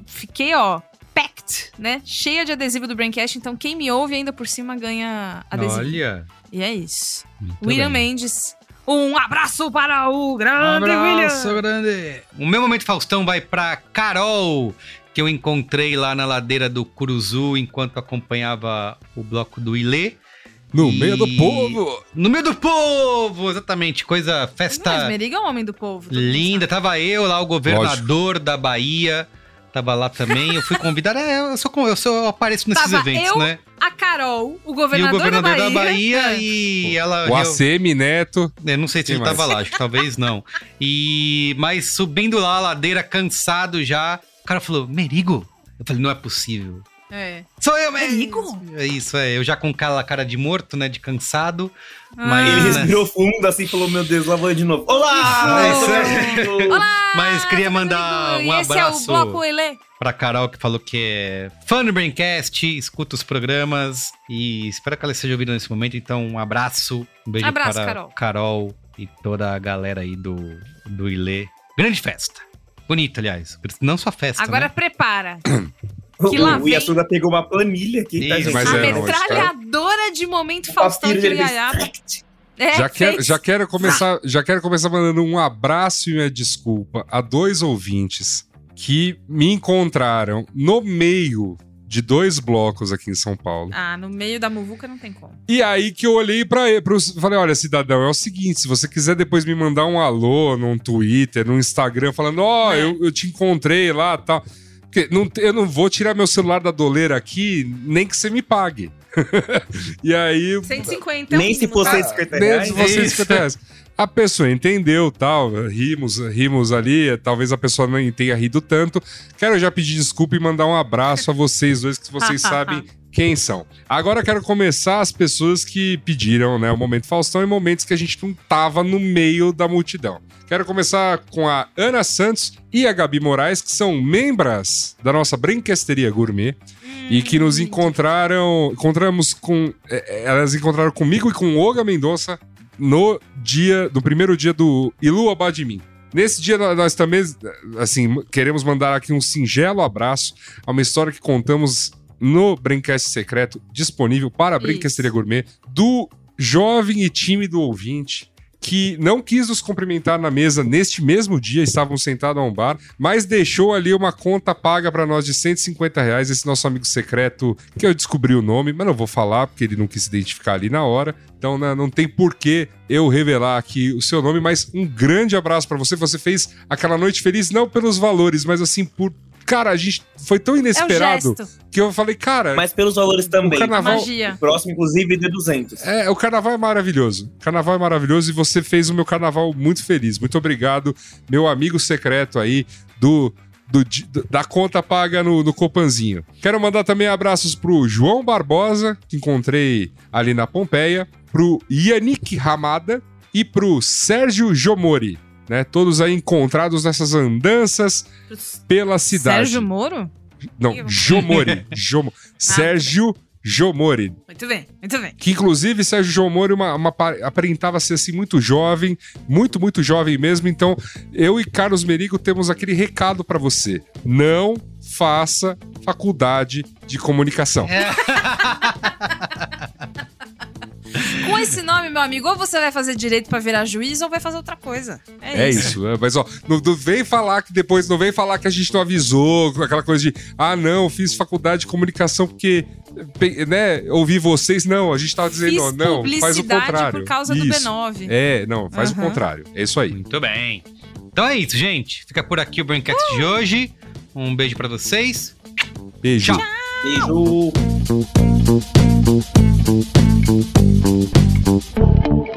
fiquei, ó, packed, né? Cheia de adesivo do Braincast. Então, quem me ouve ainda por cima ganha adesivo. Olha. E é isso. muito William bem. Mendes. Um abraço para o grande Abraço William. grande. O meu momento Faustão vai pra Carol, que eu encontrei lá na ladeira do Curuzu enquanto acompanhava o bloco do Ilê. No E- meio do povo! No meio do povo, exatamente. Coisa, Mas festa Merigo é um homem do povo. linda. Tava eu lá, o governador da Bahia. Tava lá também. Eu fui convidado. É, eu, sou, eu, sou, eu apareço nesses Tava eventos, eu, né? A Carol, o E o governador, governador da da Bahia. Bahia, É. e ela. O eu- ACM Neto. Eu não sei se ele mais? tava lá, acho que talvez não. E mas subindo lá a ladeira, cansado já, o cara falou: "Merigo". Eu falei: "Não é possível". É. Sou eu mesmo. Merigo? É isso, é. Eu já com aquela cara de morto, né, de cansado. Ah. Mas, Ele né, respirou fundo assim e falou: Meu Deus, lá vou eu de novo. Olá! Isso é. Olá! mas queria mandar um esse é o abraço Bloco pra Carol que falou que é fã do Braincast, escuta os programas e espero que ela esteja ouvindo nesse momento. Então, um abraço, um beijo Abraço, para Carol. Carol e toda a galera aí do, do Ilê. Grande festa. Bonito, aliás. Não só festa, Agora né? prepara. Que lá o vem- Yasuda pegou uma planilha aqui, tá, Isso, gente? mas a é, não, metralhadora de momento Faustão de tract. É, já, quero, já quero começar, já quero começar mandando um abraço e uma desculpa a dois ouvintes que me encontraram no meio de dois blocos aqui em São Paulo. Ah, no meio da muvuca não tem como. E aí que eu olhei pra ele, falei, olha, cidadão, é o seguinte, se você quiser depois me mandar um alô num Twitter, no Instagram, falando, ó, É. eu, eu te encontrei lá e tal. Porque não, eu não vou tirar meu celular da doleira aqui, nem que você me pague. e aí... 150 é Nem se fosse tá? 150 Nem reais. se você Isso. 50 reais. A pessoa entendeu, tal, rimos, rimos ali, talvez a pessoa não tenha rido tanto. Quero já pedir desculpa e mandar um abraço a vocês dois, que vocês sabem quem são. Agora quero começar as pessoas que pediram, né, o Momento Faustão em momentos que a gente não tava no meio da multidão. Quero começar com a Ana Santos e a Gabi Moraes, que são membras da nossa Brinquesteria Gourmet e que nos encontraram, encontramos com, é, é, elas encontraram comigo e com Olga Mendonça no dia, no primeiro dia do Ilu Abadimim. Nesse dia nó- nós também, assim, queremos mandar aqui um singelo abraço a uma história que contamos no Braincast Secreto, disponível para a Isso. Brincasteria Gourmet, do jovem e tímido ouvinte que não quis nos cumprimentar na mesa neste mesmo dia, estávamos sentados a um bar, mas deixou ali uma conta paga para nós de 150 reais, esse nosso amigo secreto, que eu descobri o nome, mas não vou falar porque ele não quis se identificar ali na hora, então né, não tem porquê eu revelar aqui o seu nome, mas um grande abraço para você, você fez aquela noite feliz não pelos valores, mas assim por... Cara, a gente foi tão É inesperado gesto. que eu falei, cara, Mas pelos valores também. o carnaval, Magia. O próximo, inclusive, de 200. é, o carnaval é maravilhoso. O carnaval é maravilhoso e você fez o meu carnaval muito feliz. Muito obrigado, meu amigo secreto aí do. do- da conta paga no, no Copanzinho. Quero mandar também abraços pro João Barbosa, que encontrei ali na Pompeia, pro Yannick Ramada e pro Sérgio Jomori, né? Todos aí encontrados nessas andanças pela cidade. Sérgio Moro? Não, Jomori. Jomo... Sérgio Jomori. Muito bem, muito bem. Que inclusive Sérgio João Moro uma, uma pa- aparentava ser assim muito jovem, muito, muito jovem mesmo. Então, eu e Carlos Merigo temos aquele recado pra você. Não faça faculdade de comunicação. Com esse nome, meu amigo, ou você vai fazer direito pra virar juiz ou vai fazer outra coisa. É, É isso. isso, é, mas ó, não, não vem falar que depois, não vem falar que a gente não avisou, aquela coisa de, ah, não, fiz faculdade de comunicação porque, né, ouvi vocês. Não, a gente tava dizendo, Fiz ó, não, faz o contrário. por causa do Isso. B9. É, não, faz o Aham. contrário. É isso aí. Muito bem. Então é isso, gente. Fica por aqui o Braincast de hoje. Um beijo pra vocês. Beijo. Tchau. Beijo. Thank you.